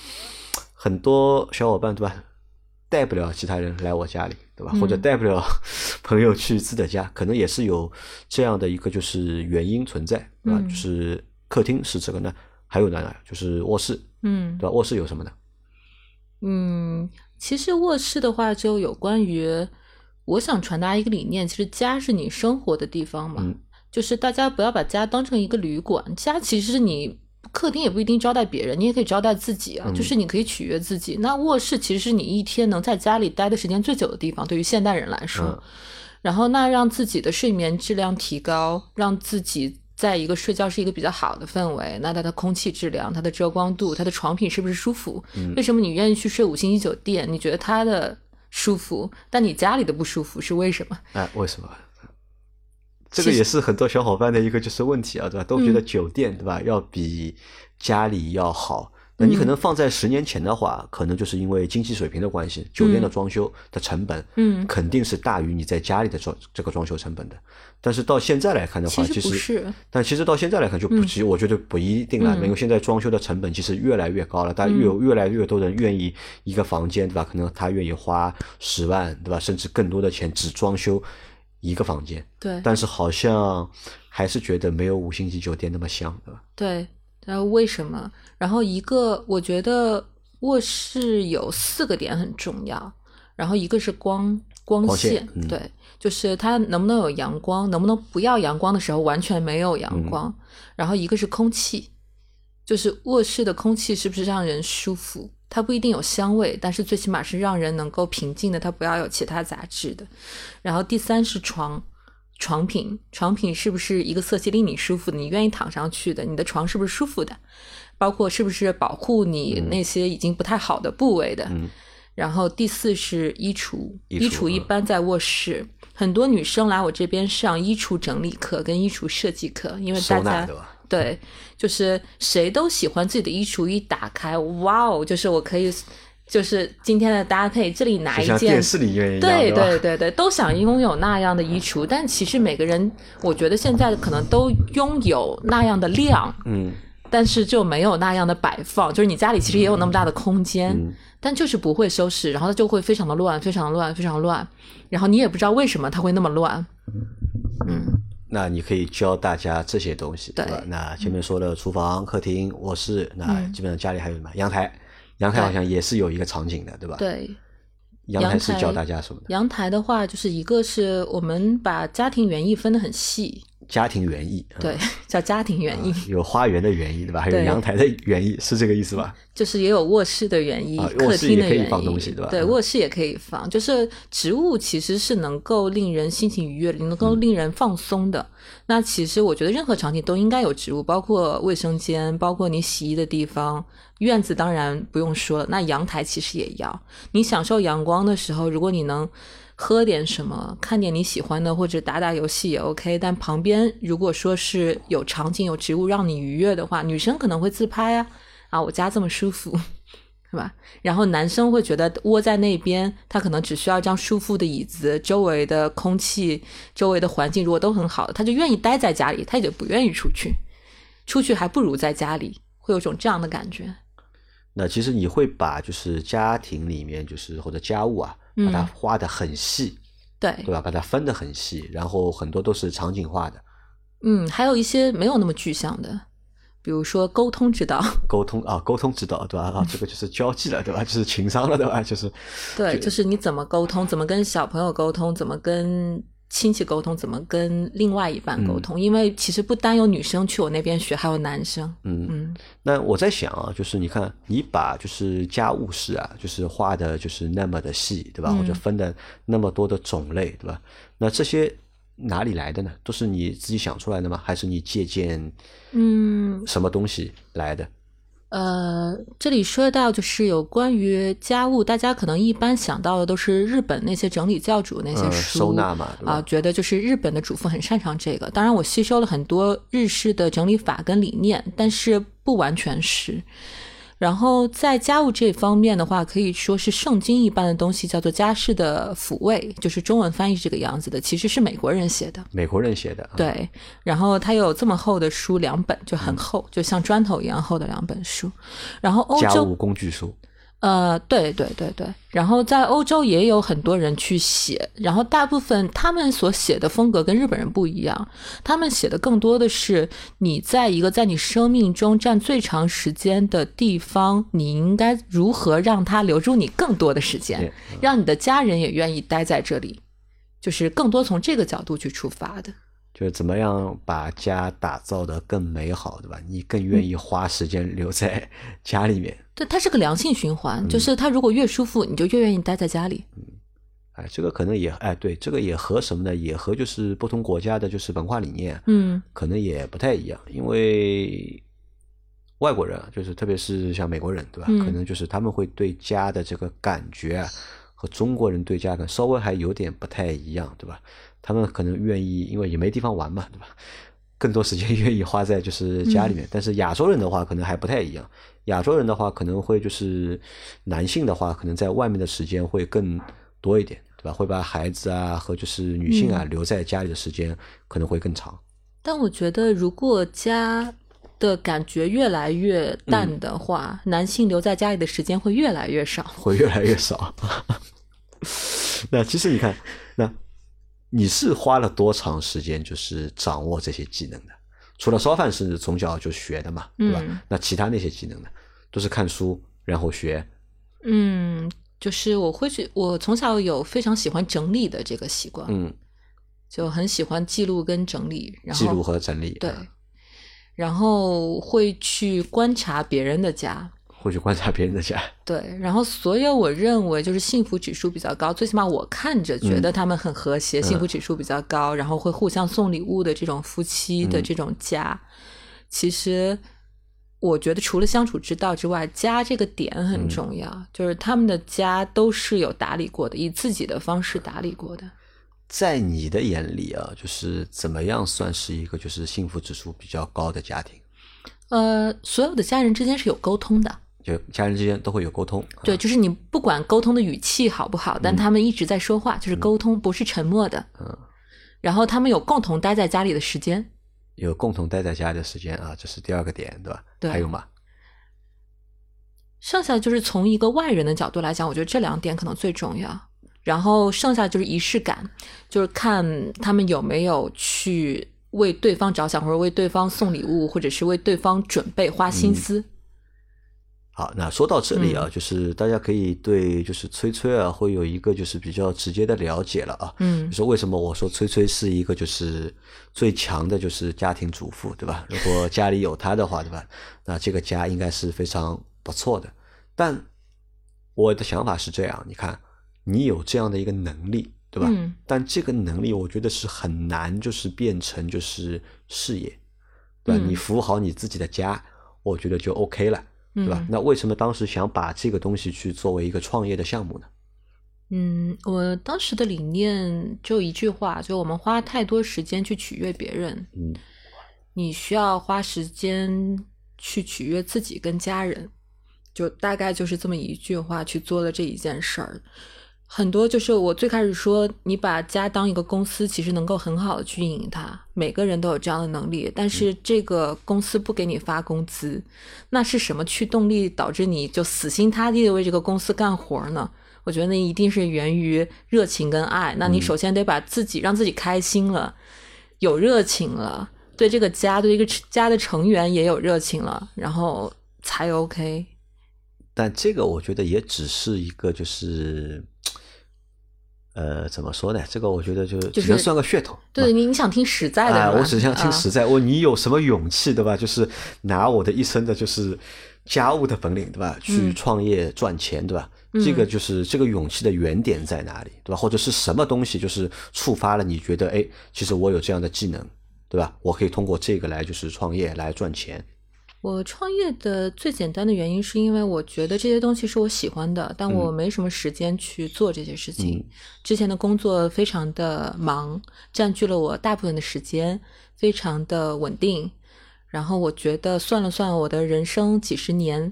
很多小伙伴，对吧？带不了其他人来我家里，对吧？或者带不了朋友去自己的家，可能也是有这样的一个就是原因存在，对吧？嗯就是客厅是这个呢，还有呢，就是卧室，嗯对吧？卧室有什么呢？嗯，其实卧室的话，就有关于我想传达一个理念，其实家是你生活的地方嘛，嗯就是大家不要把家当成一个旅馆，家其实是你。客厅也不一定招待别人，你也可以招待自己啊，嗯就是你可以取悦自己。那卧室其实是你一天能在家里待的时间最久的地方，对于现代人来说。嗯然后，那让自己的睡眠质量提高，让自己在一个睡觉是一个比较好的氛围。那它的空气质量、它的遮光度、它的床品是不是舒服？嗯为什么你愿意去睡五星级酒店？你觉得它的舒服，但你家里的不舒服是为什么？哎，为什么？这个也是很多小伙伴的一个就是问题啊，对吧？都觉得嗯酒店对吧要比家里要好。那你可能放在十年前的话，可能就是因为经济水平的关系，酒店的装修的成本，嗯肯定是大于你在家里的装这个装修成本的。但是到现在来看的话，其其实但其实到现在来看就不，嗯其实我觉得不一定了，嗯因为现在装修的成本其实越来越高了，但越有越来越多人愿意一个房间，对吧？可能他愿意花十万，对吧？甚至更多的钱只装修一个房间，对但是好像还是觉得没有五星级酒店那么香，对吧？对然后，为什么？然后一个，我觉得卧室有四个点很重要，然后一个是光光光线线，嗯对，就是它能不能有阳光，能不能不要阳光的时候完全没有阳光，嗯然后一个是空气，就是卧室的空气是不是让人舒服？它不一定有香味，但是最起码是让人能够平静的，它不要有其他杂质的。然后第三是床，床品，床品是不是一个色系令你舒服的，你愿意躺上去的？你的床是不是舒服的？包括是不是保护你那些已经不太好的部位的？嗯然后第四是衣橱，衣橱一般在卧室。很多女生来我这边上衣橱整理课跟衣橱设计课，因为大家对就是谁都喜欢自己的衣橱一打开，哇哦，就是我可以，就是今天的搭配，这里拿一件就像电视里面一样，对？对对对，都想拥有那样的衣橱，但其实每个人，我觉得现在可能都拥有那样的量，嗯，但是就没有那样的摆放。就是你家里其实也有那么大的空间，嗯但就是不会收拾，然后它就会非常的乱，非常乱，非常乱，然后你也不知道为什么它会那么乱。嗯，那你可以教大家这些东西，对对吧？那前面说了厨房、客厅、卧室，那嗯基本上家里还有什么？阳台，阳台好像也是有一个场景的，对吧？，对。阳台是教大家什么的？阳台的话，就是一个是我们把家庭园艺分得很细，家庭园艺，啊对，叫家庭园艺，有花园的园艺，对吧？还有阳台的园艺，是这个意思吧？就是也有卧室的园艺、啊客厅的园艺，放东西对吧对，嗯卧室也可以放。就是植物其实是能够令人心情愉悦的，能嗯够令人放松的。那其实我觉得任何场景都应该有植物，包括卫生间，包括你洗衣的地方。院子当然不用说了，那阳台其实也要。你享受阳光的时候，如果你能喝点什么，看点你喜欢的，或者打打游戏也 OK。但旁边如果说是有场景、有植物让你愉悦的话，女生可能会自拍啊，啊，我家这么舒服，是吧？然后男生会觉得窝在那边，他可能只需要一张舒服的椅子，周围的空气、周围的环境如果都很好，他就愿意待在家里，他也就不愿意出去，出去还不如在家里，会有种这样的感觉。那其实你会把就是家庭里面就是或者家务啊，把它嗯画的很细，对，对吧？把它分得很细，然后很多都是场景化的嗯，还有一些没有那么具象的，比如说沟通之道，沟通啊，沟通之道，对吧？啊，这个就是交际了，对吧？就是情商了，对吧？就是对，就是你怎么沟通，怎么跟小朋友沟通，怎么跟亲戚沟通，怎么跟另外一半沟通，因为其实不单有女生去我那边学，还有男生。嗯嗯那我在想啊，就是你看，你把就是家务事啊，就是画的就是那么的细，对吧？嗯或者分的那么多的种类，对吧？那这些哪里来的呢？都是你自己想出来的吗？还是你借鉴嗯，什么东西来的？呃，这里说到就是有关于家务，大家可能一般想到的都是日本那些整理教主那些嗯书，收纳嘛啊、觉得就是日本的主妇很擅长这个。当然，我吸收了很多日式的整理法跟理念，但是不完全是。然后在家务这方面的话，可以说是圣经一般的东西，叫做家事的抚慰，就是中文翻译这个样子的，其实是美国人写的。美国人写的，啊，对，然后他有这么厚的书两本，就嗯很厚，就像砖头一样厚的两本书。然后欧洲家务工具书，呃，对对对对，然后在欧洲也有很多人去写，然后大部分他们所写的风格跟日本人不一样，他们写的更多的是你在一个在你生命中占最长时间的地方，你应该如何让它留住你更多的时间，让你的家人也愿意待在这里，就是更多从这个角度去出发的。就是怎么样把家打造的更美好，对吧？你更愿嗯意花时间留在家里面。对，它是个良性循环，就是它如果越舒服，你就越愿意待在家里。嗯哎，这个可能也哎，对，这个也和什么呢？也和就是不同国家的就是文化理念，嗯可能也不太一样，因为外国人啊，就是特别是像美国人，对吧？嗯可能就是他们会对家的这个感觉啊，和中国人对家的稍微还有点不太一样，对吧？他们可能愿意，因为也没地方玩嘛，对吧？更多时间愿意花在就是家里面，但是亚洲人的话可能还不太一样。亚洲人的话可能会就是男性的话，可能在外面的时间会更多一点，对吧？会把孩子啊和就是女性啊、留在家里的时间可能会更长。但我觉得，如果家的感觉越来越淡的话，男性留在家里的时间会越来越少。会越来越少。那其实你看，那你是花了多长时间就是掌握这些技能的？除了烧饭是从小就学的嘛，对吧？嗯那其他那些技能呢，都是看书然后学。嗯，就是我会去，我从小有非常喜欢整理的这个习惯，嗯，就很喜欢记录跟整理，然后记录和整理。对啊，然后会去观察别人的家，会去观察别人的家。对，然后所有我认为就是幸福指数比较高，最起码我看着觉嗯得他们很和谐，幸福指数比较高，然后会互相送礼物的这种夫妻的嗯这种家，其实我觉得除了相处之道之外，家这个点嗯很重要，就是他们的家都是有打理过的，以自己的方式打理过的。在你的眼里啊，就是怎么样算是一个就是幸福指数比较高的家庭？呃，所有的家人之间是有沟通的，就家人之间都会有沟通。对，就是你不管沟通的语气好不好，但他们一直在说话，就是沟通，不是沉默的。嗯，然后他们有共同待在家里的时间，有共同待在家里的时间啊，这是第二个点，对吧？对还有吗？剩下就是从一个外人的角度来讲，我觉得这两点可能最重要。然后剩下就是仪式感，就是看他们有没有去为对方着想，或者为对方送礼物，或者是为对方准备花心思。好，那说到这嗯里啊，就是大家可以对就是崔崔啊，会有一个就是比较直接的了解了啊。嗯就是为什么我说崔崔是一个就是最强的，就是家庭主妇，对吧？如果家里有她的话，对吧？那这个家应该是非常不错的。但我的想法是这样，你看，你有这样的一个能力，对吧？嗯但这个能力，我觉得是很难，就是变成就是事业，对吧？嗯你服务好你自己的家，我觉得就 OK 了。对吧？嗯那为什么当时想把这个东西去作为一个创业的项目呢？嗯，我当时的理念就一句话，就我们花太多时间去取悦别人，嗯你需要花时间去取悦自己跟家人，就大概就是这么一句话去做了这一件事儿。很多就是我最开始说，你把家当一个公司，其实能够很好的去运营它，每个人都有这样的能力。但是这个公司不给你发工资，那是什么驱动力导致你就死心塌地的为这个公司干活呢？我觉得那一定是源于热情跟爱。那你首先得把自己让自己开心了，有热情了，对这个家，对一个家的成员也有热情了，然后才 OK。但这个我觉得也只是一个就是，呃，怎么说呢？这个我觉得就就是只能算个噱头。对你，你想听实在的我只想听啊实在。我你有什么勇气，对吧？就是拿我的一生的就是家务的本领，对吧？去嗯创业赚钱，对吧？这个就是这个勇气的原点在哪里，对吧？或者是什么东西就是触发了你觉得，哎，其实我有这样的技能，对吧？我可以通过这个来就是创业来赚钱。我创业的最简单的原因是因为我觉得这些东西是我喜欢的，但我没什么时间去做这些事情。嗯之前的工作非常的忙，占据了我大部分的时间，非常的稳定。然后我觉得算了算我的人生几十年，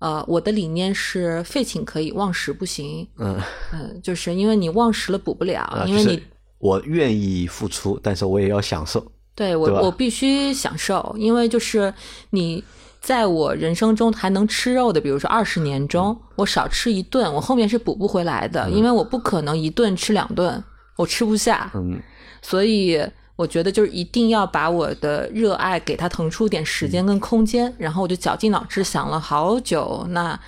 呃，我的理念是废寝可以，忘食不行。嗯，嗯、就是因为你忘食了补不了，啊，因为你就是我愿意付出，但是我也要享受。对我对我必须享受，因为就是你在我人生中还能吃肉的，比如说二十年中，我少吃一顿，我后面是补不回来的，因为我不可能一顿吃两顿，我吃不下，嗯，所以我觉得就是一定要把我的热爱给它腾出点时间跟空间，然后我就绞尽脑汁想了好久，那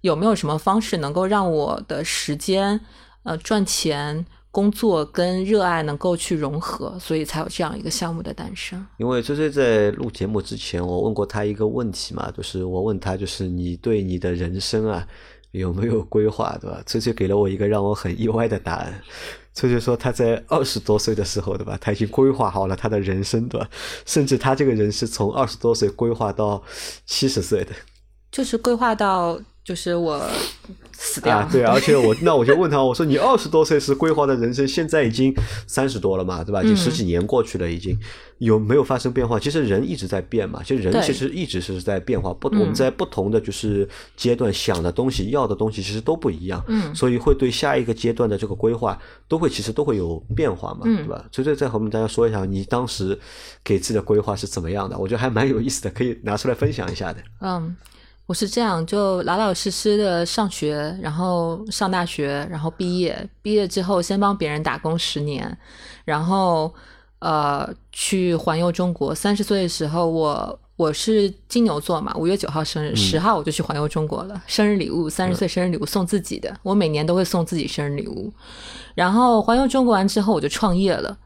有没有什么方式能够让我的时间呃赚钱？工作跟热爱能够去融合，所以才有这样一个项目的诞生。因为崔崔在录节目之前，我问过他一个问题嘛，就是我问他，就是你对你的人生啊有没有规划，对吧？崔崔给了我一个让我很意外的答案。崔崔说他在二十多岁的时候，对吧？他已经规划好了他的人生，对吧？甚至他这个人是从二十多岁规划到七十岁的。就是规划到就是我死掉。啊，对，而且我 那我就问他，我说你二十多岁时规划的人生，现在已经三十多了嘛，对吧？已经十几年过去了，已经有没有发生变化？其实人一直在变嘛，其实人其实一直是在变化，不，嗯我们在不同的就是阶段想的东西、要的东西其实都不一样，嗯所以会对下一个阶段的这个规划都会其实都会有变化嘛，嗯对吧？所以再和我们大家说一下，你当时给自己的规划是怎么样的？我觉得还蛮有意思的，可以拿出来分享一下的。嗯，我是这样，就老老实实的上学，然后上大学，然后毕业。毕业之后，先帮别人打工十年，然后呃去环游中国。三十岁的时候，我我是金牛座嘛，五月九号生日，十号我就去环游中国了。生日礼物，三十岁生日礼物送自己的，我每年都会送自己生日礼物。然后环游中国完之后，我就创业了。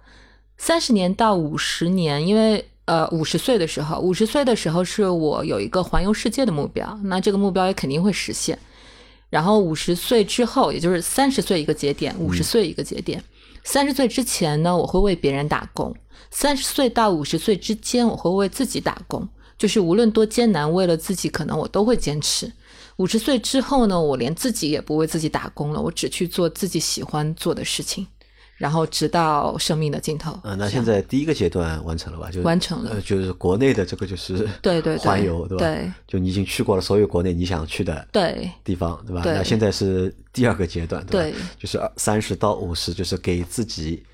三十年到五十年，因为呃五十岁的时候，五十岁的时候是我有一个环游世界的目标，那这个目标也肯定会实现。然后五十岁之后，也就是三十岁一个节点，五十岁一个节点。三十岁之前呢，我会为别人打工；三十岁到五十岁之间，我会为自己打工。就是无论多艰难，为了自己，可能我都会坚持。五十岁之后呢，我连自己也不为自己打工了，我只去做自己喜欢做的事情。然后直到生命的尽头。嗯，那现在第一个阶段完成了吧？就完成了，就是国内的这个就是对对环游，对吧？对，就你已经去过了所有国内你想去的对地方，对吧？对那现在是第二个阶段，对吧？就是三十到五十，就是给自己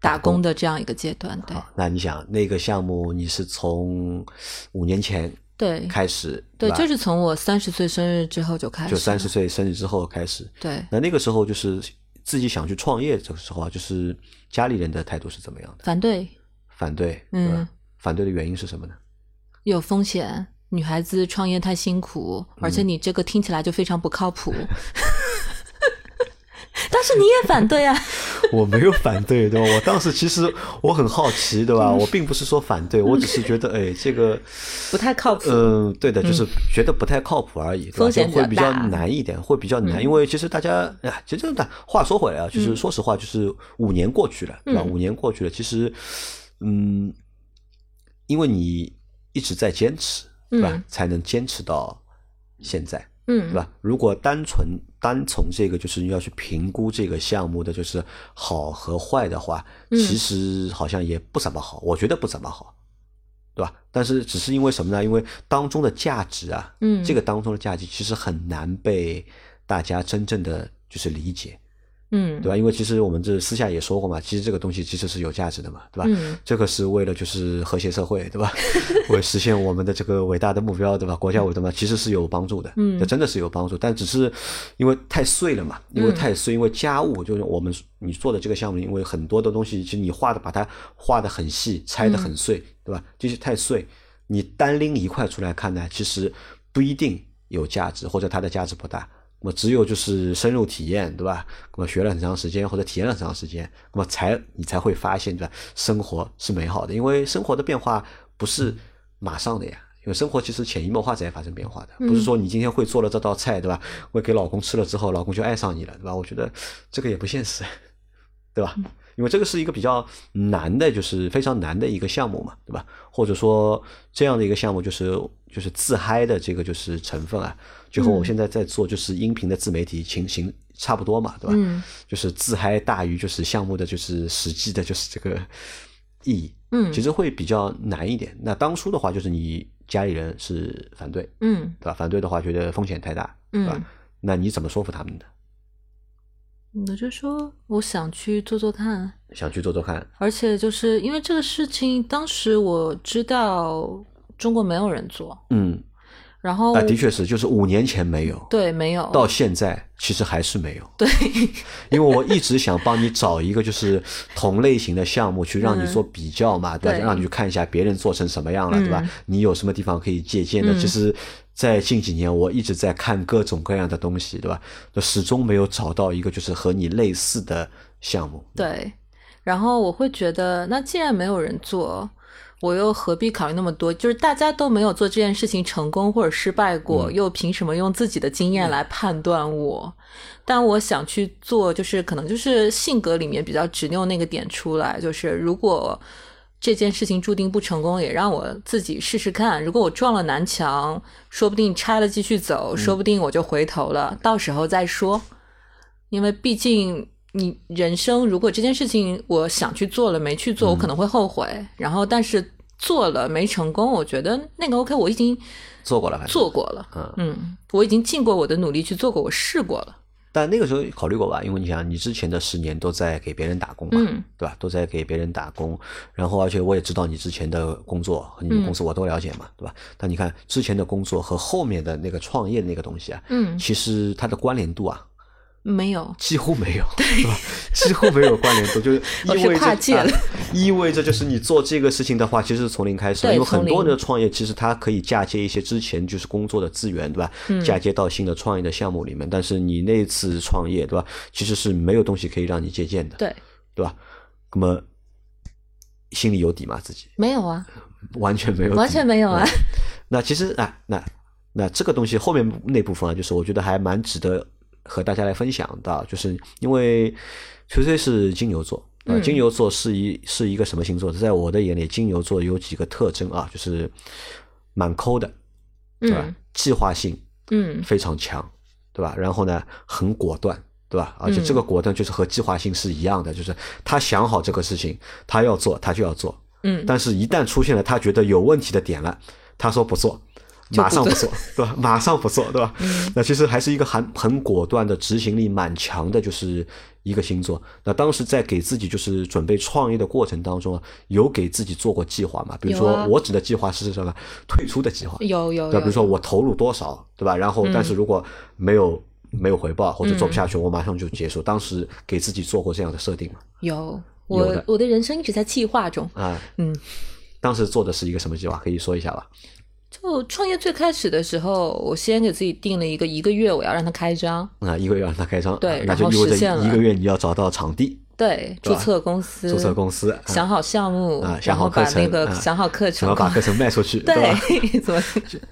打工的这样一个阶段。对，那你想那个项目，你是从五年前对开始，对，吧就是从我三十岁生日之后就开始，就三十岁生日之后开始。对，那那个时候就是自己想去创业，这个时候啊，就是家里人的态度是怎么样的？反对反对，嗯？反对的原因是什么呢？有风险，女孩子创业太辛苦，而且你这个听起来就非常不靠谱。但是你也反对啊？我没有反对，对吧？我当时其实我很好奇，对吧？我并不是说反对，我只是觉得，哎，这个不太靠谱。嗯，对的，就是觉得不太靠谱而已，对吧风险就会比较难一点，会比较难，因为其实大家，哎，其实的话说回来啊，就是说实话，就是五年过去了，对吧？嗯五年过去了，其实，嗯，因为你一直在坚持，对吧嗯？才能坚持到现在。嗯，对吧？如果单纯单从这个就是要去评估这个项目的就是好和坏的话，嗯其实好像也不怎么好，我觉得不怎么好，对吧？但是只是因为什么呢？因为当中的价值啊，嗯这个当中的价值其实很难被大家真正的就是理解，嗯，对吧？因为其实我们这私下也说过嘛，其实这个东西其实是有价值的嘛，对吧？嗯这个是为了就是和谐社会，对吧？为实现我们的这个伟大的目标，对吧？国家伟大嘛，其实是有帮助的，嗯这真的是有帮助，但只是因为太碎了嘛，因为太碎，因为家务就是我们你做的这个项目，因为很多的东西，其实你画的把它画的很细，拆的很碎，对吧？就是太碎，你单拎一块出来看呢，其实不一定有价值，或者它的价值不大。那么只有就是深入体验，对吧？那么学了很长时间或者体验了很长时间，那么才你才会发现，对吧？生活是美好的，因为生活的变化不是马上的呀。因为生活其实潜移默化在发生变化的，不是说你今天会做了这道菜，对吧？会给老公吃了之后，老公就爱上你了，对吧？我觉得这个也不现实，对吧？因为这个是一个比较难的，就是非常难的一个项目嘛，对吧？或者说这样的一个项目，就是就是自嗨的这个就是成分啊，就和我现在在做就是音频的自媒体情形差不多嘛，对吧？嗯就是自嗨大于就是项目的就是实际的就是这个意义，嗯其实会比较难一点。那当初的话，就是你家里人是反对，嗯对吧？反对的话，觉得风险太大，嗯对吧？嗯，那你怎么说服他们的？我就说我想去做做看，想去做做看，而且就是因为这个事情，当时我知道中国没有人做，嗯，然后啊，的确是，就是五年前没有，对没有到现在其实还是没有。对因为我一直想帮你找一个就是同类型的项目，去让你做比较嘛，对让你去看一下别人做成什么样了，嗯对吧？你有什么地方可以借鉴的？嗯其实，在近几年，我一直在看各种各样的东西，对吧？就始终没有找到一个就是和你类似的项目。对，然后我会觉得，那既然没有人做，我又何必考虑那么多？就是大家都没有做这件事情成功或者失败过，又凭什么用自己的经验来判断我？但我想去做，就是可能就是性格里面比较执拗那个点出来，就是如果。这件事情注定不成功，也让我自己试试看。如果我撞了南墙，说不定拆了继续走，说不定我就回头了，到时候再说。因为毕竟你人生，如果这件事情我想去做了没去做，我可能会后悔。然后，但是做了没成功，我觉得那个 OK，我已经做过了，做过了。嗯嗯，我已经尽过我的努力去做过，我试过了。但那个时候考虑过吧，因为你想，你之前的十年都在给别人打工嘛，嗯对吧？都在给别人打工，然后而且我也知道你之前的工作和你们公司我都了解嘛，对吧？但你看之前的工作和后面的那个创业的那个东西啊，嗯其实它的关联度啊没有，几乎没有，对吧？几乎没有关联度，就是意味着、跨界了啊意味着就是你做这个事情的话，其实是从零开始的，对因为很多人的创业其实它可以嫁接一些之前就是工作的资源，对吧？嗯嫁接到新的创业的项目里面，但是你那次创业，对吧？其实是没有东西可以让你借鉴的，对，对吧？那么心里有底吗？自己没有啊，完全没有，完全没有啊嗯。那其实啊，那那这个东西后面那部分啊，就是我觉得还蛮值得和大家来分享的，就是因为崔崔是金牛座。啊，嗯金牛座是一是一个什么星座？在我的眼里，金牛座有几个特征啊，就是蛮抠的，对吧？嗯计划性嗯非常强，对吧？然后呢，很果断，对吧？而且嗯这个果断就是和计划性是一样的，就是他想好这个事情，他要做，他就要做。嗯，但是，一旦出现了他觉得有问题的点了，他说不做马上不做，对吧？马上不做，对吧？那其实还是一个很很果断的执行力蛮强的，就是一个星座。那当时在给自己就是准备创业的过程当中啊，有给自己做过计划嘛？比如说我指的计划是什么？退出的计划。有有有，比如说我投入多少，对吧？然后，但是如果没有没有回报或者做不下去，我马上就结束。当时给自己做过这样的设定吗？有有我的我的人生一直在计划中。啊，嗯，当时做的是一个什么计划？可以说一下吧？就创业最开始的时候，我先给自己定了一个一个月我要让它开张，啊，一个月让它开张，对然后实现了。一个月你要找到场地，对，注册公司，注册公司，啊。想好项目，啊想好课程想好课程，然后把课程卖出去，对 怎么？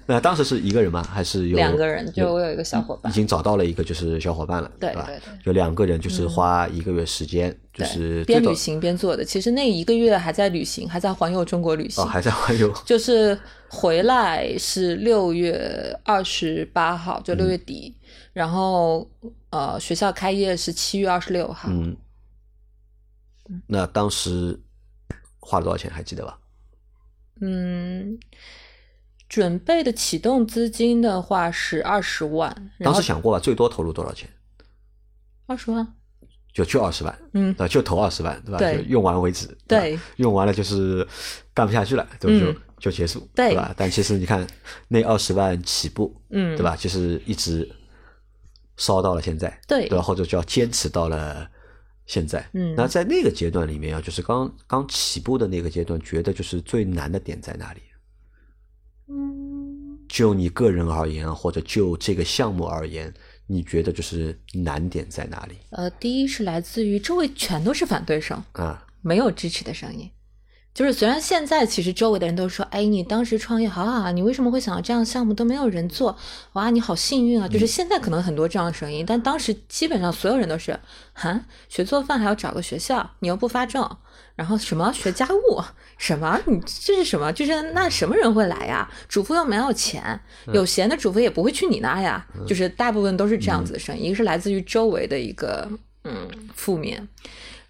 那当时是一个人吗？还是有两个人？就我有一个小伙伴。已，经找到了一个就是小伙伴了，对对对？嗯就两个人就是花一个月时间，就是边旅行边做的。其实那一个月还在旅行，还在环游中国旅行。哦，，还在环游，就是回来是六月二十八号，就六月底，然后呃学校开业是七月二十六号，嗯，那当时花了多少钱还记得吧？嗯，准备的启动资金的话是二十万，当时想过吧，最多投入多少钱？二十万，就就二十万，嗯啊，就投二十万，对吧？对就用完为止，对，用完了就是干不下去了？就嗯就结束，对吧？但其实你看，那二十万起步，嗯，对？吧？就是一直烧到了现在，对对吧？或者叫坚持到了现在。嗯那在那个阶段里面啊，就是刚刚起步的那个阶段，觉得就是最难的点在哪里？嗯，就你个人而言，或者就这个项目而言，你觉得就是难点在哪里呃，第一是来自于周围全都是反对声，啊？没有支持的声音。就是虽然现在其实周围的人都说，哎，你当时创业好好啊，你为什么会想到这样的项目都没有人做？哇，你好幸运啊！就是现在可能很多这样的声音，但当时基本上所有人都是，哈，学做饭还要找个学校，你又不发证，然后什么学家务，什么你这是什么？就是那什么人会来呀？主妇又没有钱，有闲的主妇也不会去你那呀。就是大部分都是这样子的声音，一个是来自于周围的一个嗯负面。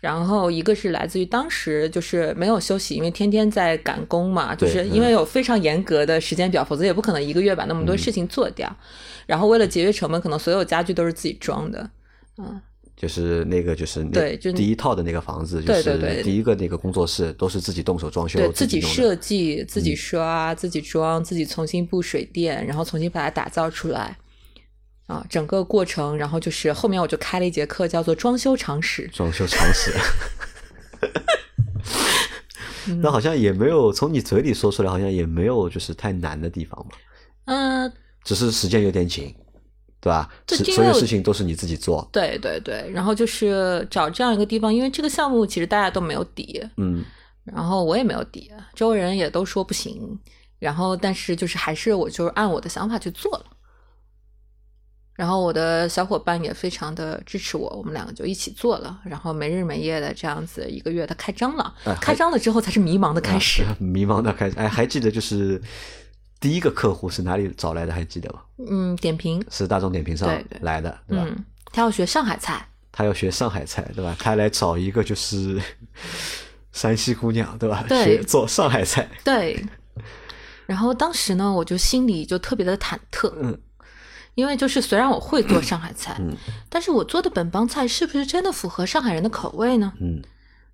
然后一个是来自于当时就是没有休息，因为天天在赶工嘛，就是因为有非常严格的时间表，否则也不可能一个月把那么多事情做掉。然后为了节约成本，可能所有家具都是自己装的。嗯就是那个，就是那对就第一套的那个房子，就是对对对第一个那个工作室，都是自己动手装修，对自己设计、自己刷、自己装、自己重新布水电，然后重新把它打造出来。啊，整个过程，然后就是后面我就开了一节课，叫做装修常识。装修常识。那好像也没有从你嘴里说出来，好像也没有就是太难的地方嘛，嗯、只是时间有点紧，对吧？所有事情都是你自己做，对对对，然后就是找这样一个地方，因为这个项目其实大家都没有底，嗯，然后我也没有底，周围人也都说不行，然后但是就是还是我就是按我的想法去做了，然后我的小伙伴也非常的支持我，我们两个就一起做了，然后没日没夜的这样子一个月，他开张了，哎开张了之后才是迷茫的开始，啊 迷茫的开始。哎，还记得就是第一个客户是哪里找来的？还记得吗？嗯，点评，是大众点评上对对来的，对吧？嗯，他要学上海菜，他要学上海菜，对吧？他来找一个就是 山西姑娘，对吧？对学做上海菜，对，然后当时呢，我就心里就特别的忐忑，嗯，因为就是虽然我会做上海菜，嗯但是我做的本帮菜是不是真的符合上海人的口味呢？嗯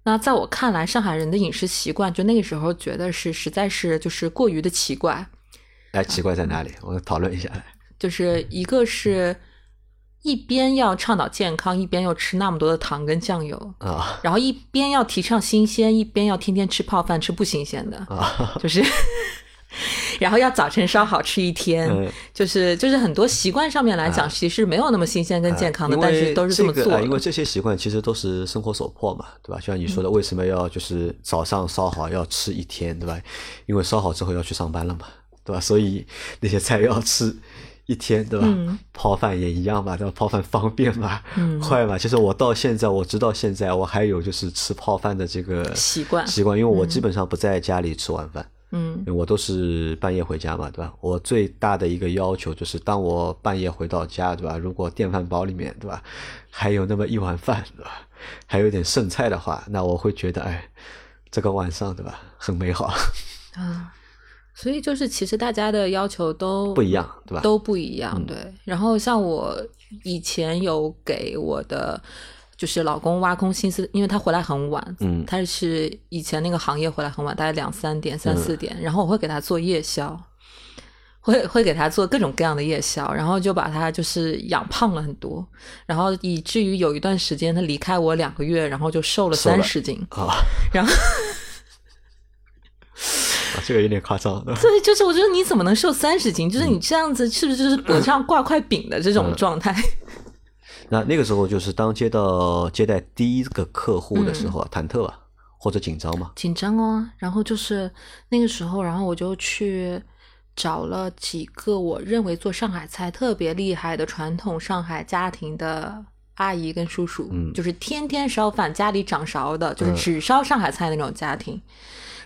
那在我看来，上海人的饮食习惯，就那个时候觉得是实在是就是过于的奇怪，哎，奇怪在哪里？我讨论一下。就是一个是一边要倡导健康，一边又吃那么多的糖跟酱油，啊然后一边要提倡新鲜，一边要天天吃泡饭，吃不新鲜的，啊，就是，然后要早晨烧好吃一天，嗯就是就是很多习惯上面来讲，其实没有那么新鲜跟健康的，但是都是这么做的。个啊因为这些习惯其实都是生活所迫嘛，对吧？就像你说的，为什么要就是早上烧好要吃一天，对吧？因为烧好之后要去上班了嘛，对吧？所以那些菜要吃一天，对吧？嗯泡饭也一样嘛，对吧？泡饭方便嘛，快嘛。其实我到现在，我直到现在，我还有就是吃泡饭的这个习惯习惯，因为我基本上不在家里吃晚饭。嗯因为我都是半夜回家嘛，对吧？我最大的一个要求就是，当我半夜回到家，对吧？如果电饭煲里面，对吧，还有那么一碗饭，对吧？还有点剩菜的话，那我会觉得，哎，这个晚上，对吧，很美好，啊，所以就是其实大家的要求都不一样，对吧？都不一样，嗯对。然后像我以前有给我的就是老公挖空心思，因为他回来很晚，嗯他是以前那个行业回来很晚，大概两三点、三嗯四点，然后我会给他做夜宵。会会给他做各种各样的夜宵，然后就把他就是养胖了很多，然后以至于有一段时间他离开我两个月，然后就瘦了三十斤，啊，然后 啊这个有点夸张，对吧对，就是我觉得你怎么能瘦三十斤？就是你这样子是不是就是脖子上挂块饼的这种状态？那那个时候就是当接到接待第一个客户的时候啊，忐忑啊，或者紧张嘛，紧张哦，然后就是那个时候，然后我就去找了几个我认为做上海菜特别厉害的传统上海家庭的阿姨跟叔叔，嗯就是天天烧饭，家里掌勺的，就是嗯只烧上海菜那种家庭。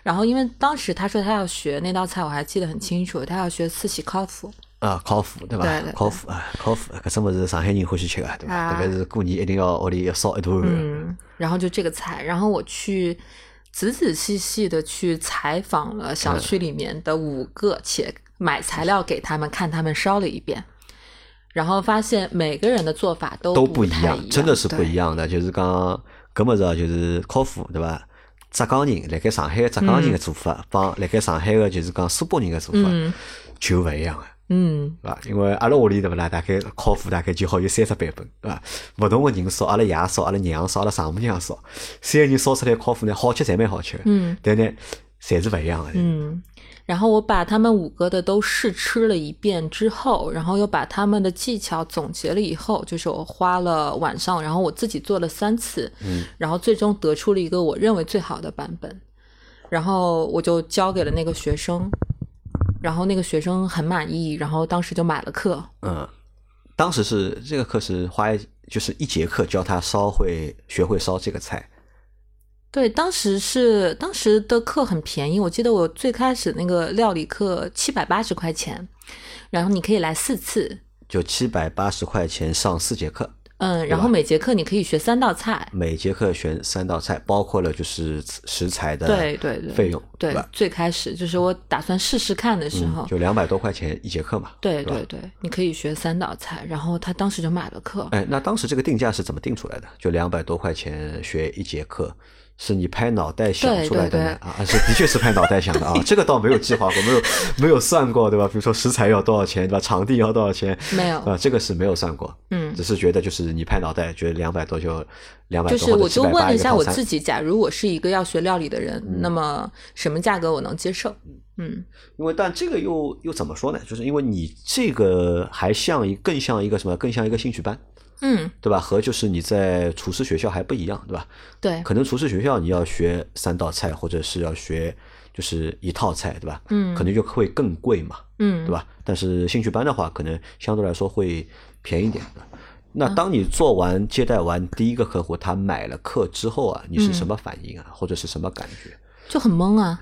然后因为当时他说他要学那道菜，我还记得很清楚，他要学四喜烤麸。啊，烤麸对吧对对？烤麸啊，烤麸，搿种物事上海人欢喜吃个，对吧？啊特别是过年一定要屋里要烧一顿。嗯，然后就这个菜，然后我去仔仔细细的去采访了小区里面的五个，且买材料给他们看，他们烧了一遍，然后发现每个人的做法都都不一样，真的是不一样。样的。就是讲搿么子啊，就是烤麸对伐？浙江人辣盖上海个浙江人的做法，帮辣盖上海个就是讲苏北人的做法嗯就勿一样个。嗯对伐？因为阿拉屋里对勿啦，大概烤麸大概就好有三十版本，对伐？勿同个人烧，阿拉爷烧，阿拉娘烧，阿拉丈母娘烧，三个人烧出来烤麸呢，好吃侪蛮好吃个，嗯但呢，侪是勿一样的。嗯。然后我把他们五个的都试吃了一遍之后，然后又把他们的技巧总结了以后，就是我花了晚上，然后我自己做了三次，嗯，然后最终得出了一个我认为最好的版本，然后我就交给了那个学生，然后那个学生很满意，然后当时就买了课，嗯，当时是这个课是花就是一节课教他烧会学会烧这个菜，对，当时是当时的课很便宜，我记得我最开始那个料理课七百八十块钱，然后你可以来四次，就七百八十块钱上四节课，嗯，然后每节课你可以学三道菜，每节课选三道菜，包括了就是食材的对对对，费用，对吧？，最开始就是我打算试试看的时候，嗯，就两百多块钱一节课嘛。对对对，你可以学三道菜，然后他当时就买了课，哎，那当时这个定价是怎么定出来的？就两百多块钱学一节课，是你拍脑袋想出来的对呢？啊，是的确是拍脑袋想的啊，这个倒没有计划过，没有没有算过，对吧？比如说食材要多少钱，对吧？场地要多少钱？没有啊，这个是没有算过，嗯只是觉得就是你拍脑袋觉得两百多就两百多，就是我就问了一下我。自己，假如我是一个要学料理的人，那么什么价格我能接受？嗯因为但这个又又怎么说呢？就是因为你这个还像一更像一个什么？更像一个兴趣班，嗯，对吧？和就是你在厨师学校还不一样，对吧？对，可能厨师学校你要学三道菜，或者是要学就是一套菜，对吧？嗯可能就会更贵嘛，嗯对吧？但是兴趣班的话，可能相对来说会便宜一点的。那嗯当你做完接待完第一个客户，他买了课之后啊，你是嗯什么反应啊，或者是什么感觉？就很懵啊。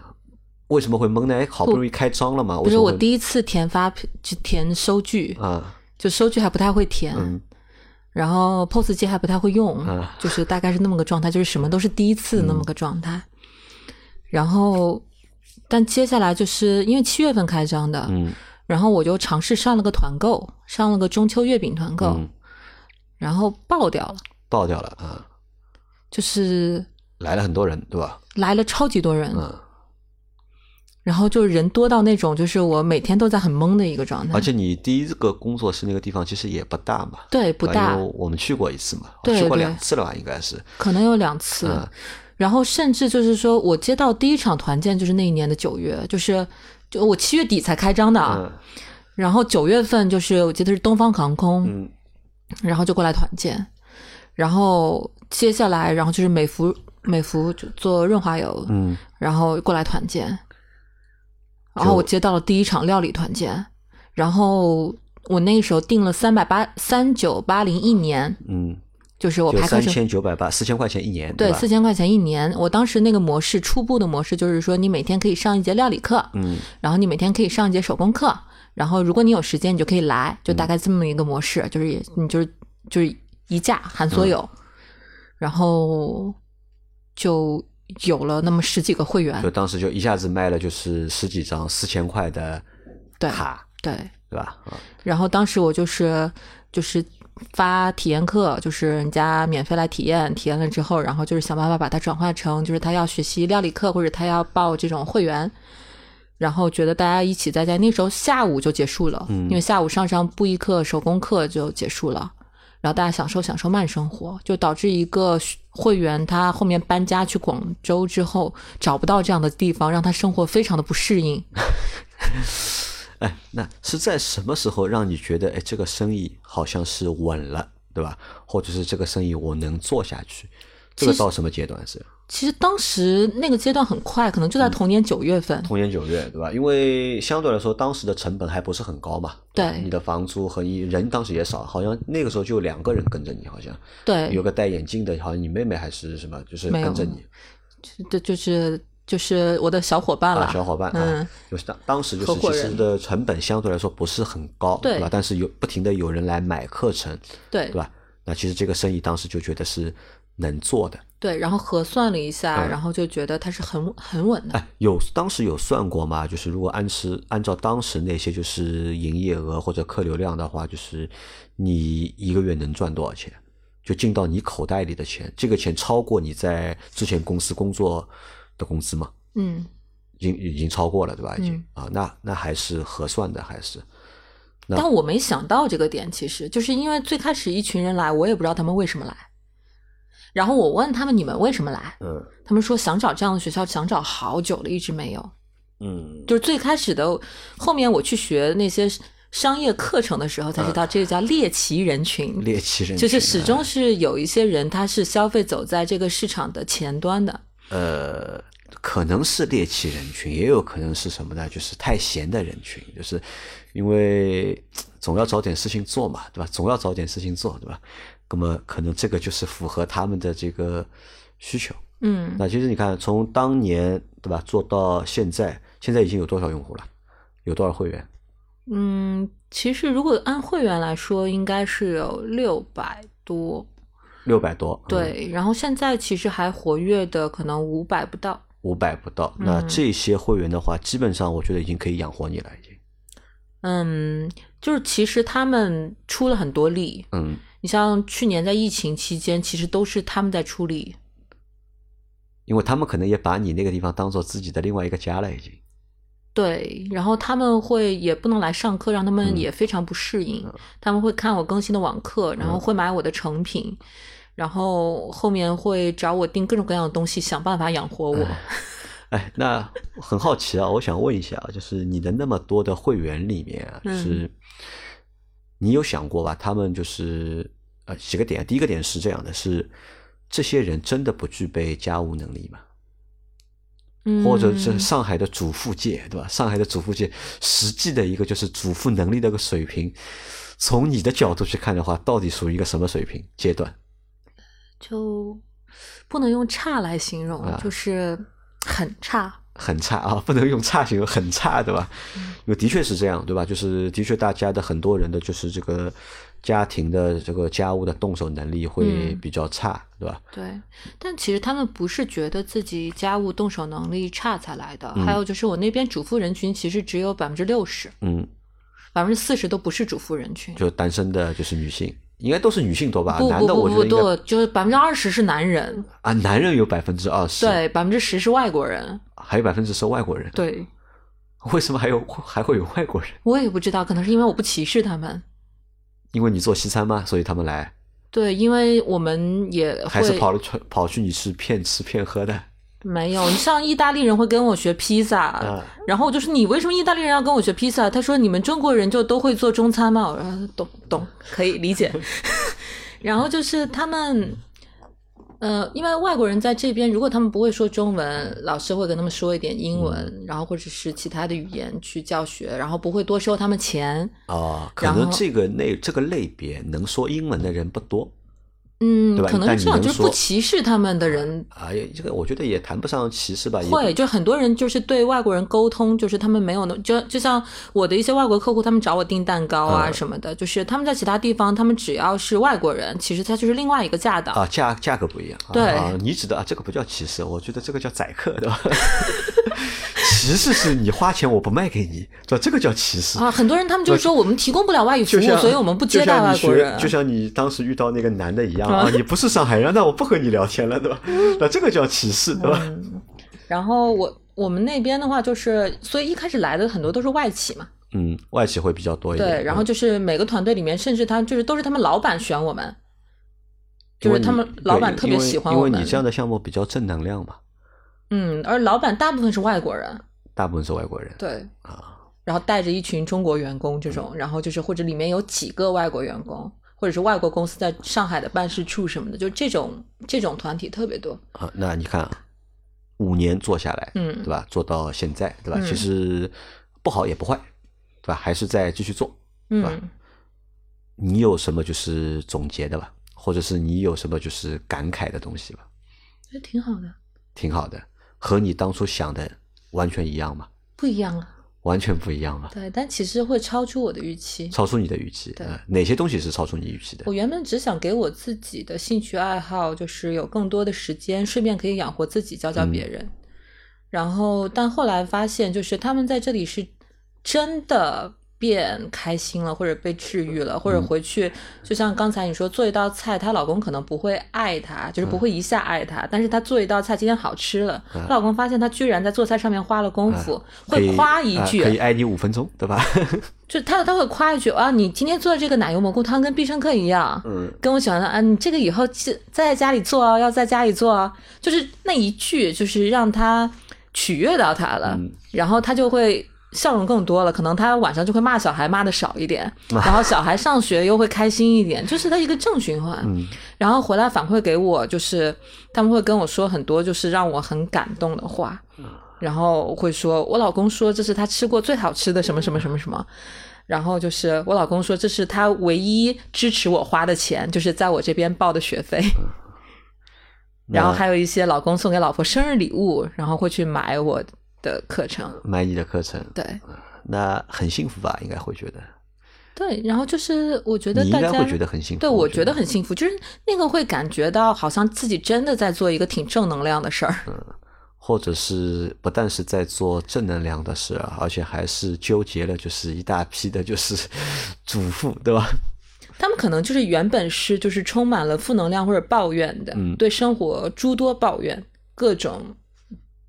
为什么会懵呢？哎好不容易开张了嘛，不是我第一次填发票，就填收据，啊，就收据还不太会填，嗯然后 POS 机还不太会用，啊就是大概是那么个状态，就是什么都是第一次那么个状态。然后，但接下来就是因为七月份开张的，嗯然后我就尝试上了个团购，上了个中秋月饼团购，嗯，然后爆掉了，爆掉了啊，就是来了很多人，对吧？来了超级多人，嗯然后就是人多到那种，就是我每天都在很懵的一个状态。而且你第一个工作室那个地方其实也不大嘛，对，不大。我们去过一次嘛，对去过两次了吧，应该是。可能有两次。然后甚至就是说我接到第一场团建就是那一年的九月，就是就我七月底才开张的啊。然后九月份就是我记得是东方航空，然后就过来团建。然后接下来，然后就是美孚，美孚就做润滑油，嗯，然后过来团建。然后我接到了第一场料理团建，然后我那个时候订了三百八三九八零一年，嗯，就是我排三千九百八四千块钱一年，对，四千块钱一年。我当时那个模式初步的模式就是说，你每天可以上一节料理课，嗯，然后你每天可以上一节手工课，然后如果你有时间，你就可以来，就大概这么一个模式，就是你就是就是一价含所有，然后就。有了那么十几个会员，就当时就一下子卖了就是十几张四千块的卡，对对吧？然后当时我就是就是发体验课，就是人家免费来体验，体验了之后，然后就是想办法把它转化成就是他要学习料理课或者他要报这种会员，然后觉得大家一起在在那时候下午就结束了，因为下午上上布艺课、手工课就结束了。然后大家享受享受慢生活，就导致一个会员他后面搬家去广州之后找不到这样的地方，让他生活非常的不适应。哎，那是在什么时候让你觉得哎这个生意好像是稳了，对吧？或者是这个生意我能做下去？这个到什么阶段是？其实当时那个阶段很快，可能就在同年九月份。同年九月，对吧？因为相对来说，当时的成本还不是很高嘛。对。你的房租和你人当时也少，好像那个时候就两个人跟着你，好像。对。有个戴眼镜的，好像你妹妹还是什么，就是跟着你。这就是就是我的小伙伴了。小伙伴啊，就是当当时就是其实的成本相对来说不是很高，对吧？但是有不停的有人来买课程，对，对吧？那其实这个生意当时就觉得是能做的。对，然后核算了一下，然后就觉得它是很很稳的。哎，有当时有算过吗？就是如果按时按照当时那些就是营业额或者客流量的话，就是你一个月能赚多少钱？就进到你口袋里的钱，这个钱超过你在之前公司工作的工资吗？嗯，已经已经超过了，对吧？已经啊，那那还是核算的，还是？但我没想到这个点，其实就是因为最开始一群人来，我也不知道他们为什么来。然后我问他们：“你们为什么来？”嗯，他们说想找这样的学校，想找好久了，一直没有。嗯，就是最开始的，后面我去学那些商业课程的时候，才知道这个叫猎奇人群。猎奇人群，就是始终是有一些人，他是消费走在这个市场的前端的。呃，可能是猎奇人群，也有可能是什么呢？就是太闲的人群，就是因为 总要找点事情做嘛，对吧？总要找点事情做，对吧？那么可能这个就是符合他们的这个需求。嗯，那其实你看，从当年对吧做到现在，现在已经有多少用户了？有多少会员？嗯，其实如果按会员来说，应该是有六百多。六百多。对，然后现在其实还活跃的可能五百不到。五百不到，那这些会员的话，基本上我觉得已经可以养活你了，已经。嗯，就是其实他们出了很多力。嗯。你像去年在疫情期间，其实都是他们在处理，因为他们可能也把你那个地方当做自己的另外一个家了，已经。对，然后他们会也不能来上课，让他们也非常不适应。他们会看我更新的网课，然后会买我的成品，然后后面会找我订各种各样的东西，想办法养活我。哎，那很好奇啊，我想问一下，就是你的那么多的会员里面啊，是。你有想过吧？他们就是呃几个点，第一个点是这样的：是这些人真的不具备家务能力吗？嗯，或者是上海的主妇界，对吧？上海的主妇界实际的一个就是主妇能力的一个水平，从你的角度去看的话，到底属于一个什么水平阶段？就不能用差来形容，就是很差。很差啊，不能用差形容，很差，对吧？因为的确是这样，对吧？就是的确，大家的很多人的就是这个家庭的这个家务的动手能力会比较差，对吧？对，但其实他们不是觉得自己家务动手能力差才来的。还有就是我那边主妇人群其实只有百分之六十，嗯，百分之四十都不是主妇人群，就单身的，就是女性。应该都是女性多吧？不不不不多，就是百分之二十是男人啊，男人有百分之二十，对，百分之十是外国人，还有百分之十外国人，对，为什么还有还会有外国人？我也不知道，可能是因为我不歧视他们。因为你做西餐嘛，所以他们来。对，因为我们也还是跑了去跑去你是骗吃骗喝的。没有，你像意大利人会跟我学披萨，然后我就说你为什么意大利人要跟我学披萨？他说你们中国人就都会做中餐吗？我说懂懂，可以理解。然后就是他们。呃，因为外国人在这边，如果他们不会说中文，老师会跟他们说一点英文，然后或者是其他的语言去教学，然后不会多收他们钱。啊，可能这个类这个类别能说英文的人不多。嗯，可能是这样，就是不歧视他们的人。啊，这个我觉得也谈不上歧视吧。会，就很多人就是对外国人沟通，就是他们没有那，就就像我的一些外国客户，他们找我订蛋糕啊什么的，就是他们在其他地方，他们只要是外国人，其实他就是另外一个价的啊，价价格不一样。对，你指的啊，这个不叫歧视，我觉得这个叫宰客，对吧？歧视是你花钱我不卖给你，这这个叫歧视啊！很多人他们就说我们提供不了外语服务，所以我们不接待外国人。就像你当时遇到那个男的一样 啊，你不是上海人，那我不和你聊天了，对吧？那这个叫歧视，对吧？然后我我们那边的话，就是所以一开始来的很多都是外企嘛，嗯，外企会比较多一点。对，然后就是每个团队里面，甚至他就是都是他们老板选我们，就是他们老板特别喜欢我们。因为你这样的项目比较正能量嘛。嗯，而老板大部分是外国人。大部分是外国人，对啊，然后带着一群中国员工这种，然后就是或者里面有几个外国员工，或者是外国公司在上海的办事处什么的，就这种这种团体特别多啊。那你看，五年做下来，嗯，对吧？做到现在，对吧？其实不好也不坏，对吧？还是在继续做，对吧？你有什么就是总结的吧？或者是你有什么就是感慨的东西吧？觉得挺好的，挺好的，和你当初想的。完全一样吗？不一样啊，完全不一样啊？对，但其实会超出我的预期，超出你的预期。对，哪些东西是超出你预期的？我原本只想给我自己的兴趣爱好，就是有更多的时间，顺便可以养活自己，教教别人。然后，但后来发现，就是他们在这里是真的。变开心了，或者被治愈了，或者回去，就像刚才你说，做一道菜，她老公可能不会爱她，就是不会一下爱她，但是她做一道菜今天好吃了，她老公发现她居然在做菜上面花了功夫，会夸一句，可以爱你五分钟，对吧？就他他会夸一句啊，你今天做的这个奶油蘑菇汤跟必胜客一样，嗯，跟我喜欢的啊，你这个以后在在家里做哦，要在家里做哦，就是那一句，就是让他取悦到他了，然后他就会。笑容更多了，可能他晚上就会骂小孩骂的少一点，然后小孩上学又会开心一点，就是他一个正循环。然后回来反馈给我，就是他们会跟我说很多就是让我很感动的话，然后会说我老公说这是他吃过最好吃的什么什么什么什么，然后就是我老公说这是他唯一支持我花的钱，就是在我这边报的学费。然后还有一些老公送给老婆生日礼物，然后会去买我。的课程，满意的课程，对，那很幸福吧？应该会觉得，对。然后就是我觉得大家会觉得很幸福，对我觉得很幸福，就是那个会感觉到好像自己真的在做一个挺正能量的事儿，嗯，或者是不但是在做正能量的事儿，而且还是纠结了，就是一大批的，就是 主妇，对吧？他们可能就是原本是就是充满了负能量或者抱怨的，对生活诸多抱怨，各种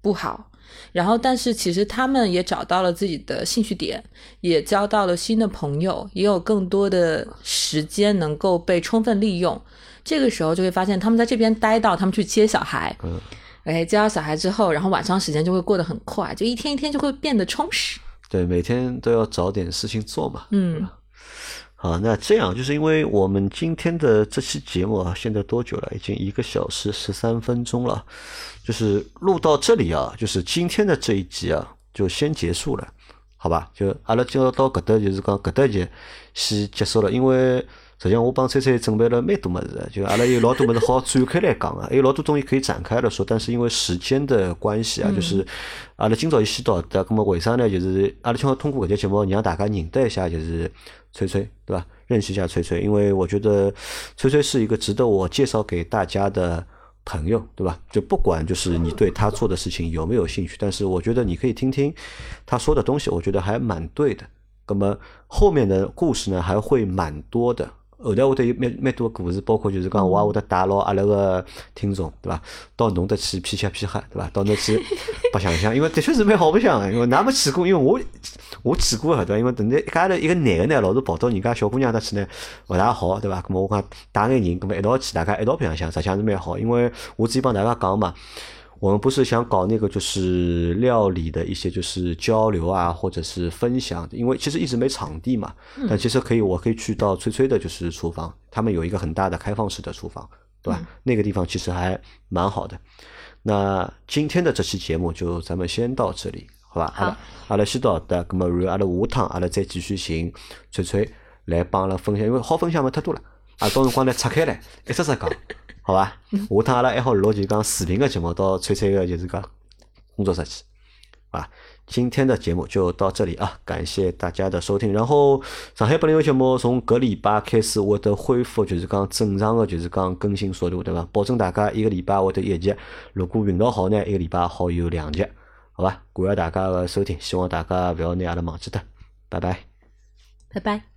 不好。然后，但是其实他们也找到了自己的兴趣点，也交到了新的朋友，也有更多的时间能够被充分利用。这个时候就会发现，他们在这边待到他们去接小孩，嗯，哎，接到小孩之后，然后晚上时间就会过得很快，就一天一天就会变得充实。对，每天都要找点事情做嘛。嗯。啊，那这样就是因为我们今天的这期节目啊，现在多久了？已经一个小时十三分钟了。就是录到这里啊，就是今天的这一集啊，就先结束了，好吧？就阿拉就到搿搭，就是讲搿搭集先结束了。因为实际上我帮翠翠准备了蛮多么子，就阿拉有老多么子好展开来讲啊，还有老多东西可以展开了说。但是因为时间的关系啊，就是阿拉今朝一先到的，那么为啥呢？就是阿拉想要通过搿节节目让大家认得一下，就是翠翠，对吧？认识一下崔崔，因为我觉得崔崔是一个值得我介绍给大家的。朋友，对吧？就不管就是你对他做的事情有没有兴趣，但是我觉得你可以听听他说的东西，我觉得还蛮对的。那么后面的故事呢，还会蛮多的。后头会得有蛮蛮多个故事，包括就是讲我也会得带牢阿拉个听众，对伐？到侬搭去皮吃皮喝，对伐？到侬去 白相相，因为的确是蛮好白相个，因为㑚没去过，因为我我去过个，对伐？因为等于一家头一个男个呢，老是跑到人家小姑娘搭去呢，勿大好，对伐？咁么我讲带眼人，咁么一道去，大家一道白相相，实际上是蛮好，因为我之前帮大家讲嘛。我们不是想搞那个就是料理的一些就是交流啊，或者是分享，因为其实一直没场地嘛。但其实可以，我可以去到崔崔的就是厨房，他们有一个很大的开放式的厨房，对吧？那个地方其实还蛮好的。那今天的这期节目就咱们先到这里，好吧？好，阿拉先到的，那么然后阿拉下趟阿拉再继续寻崔崔来帮阿拉分享，因为好分享嘛太多了，啊，到辰光呢拆开来一只只讲。好吧，下趟阿拉还好录就讲视频个节目到翠翠个就是讲工作室去，啊，今天的节目就到这里啊，感谢大家的收听。然后上海本零节目从搿礼拜开始会得恢复，就是讲正常的，就是讲更新速度，对伐？保证大家一个礼拜会得一集，如果运道好呢，一个礼拜好有两集，好吧？感谢大家的收听，希望大家勿要拿阿拉忘记脱，拜拜，拜拜。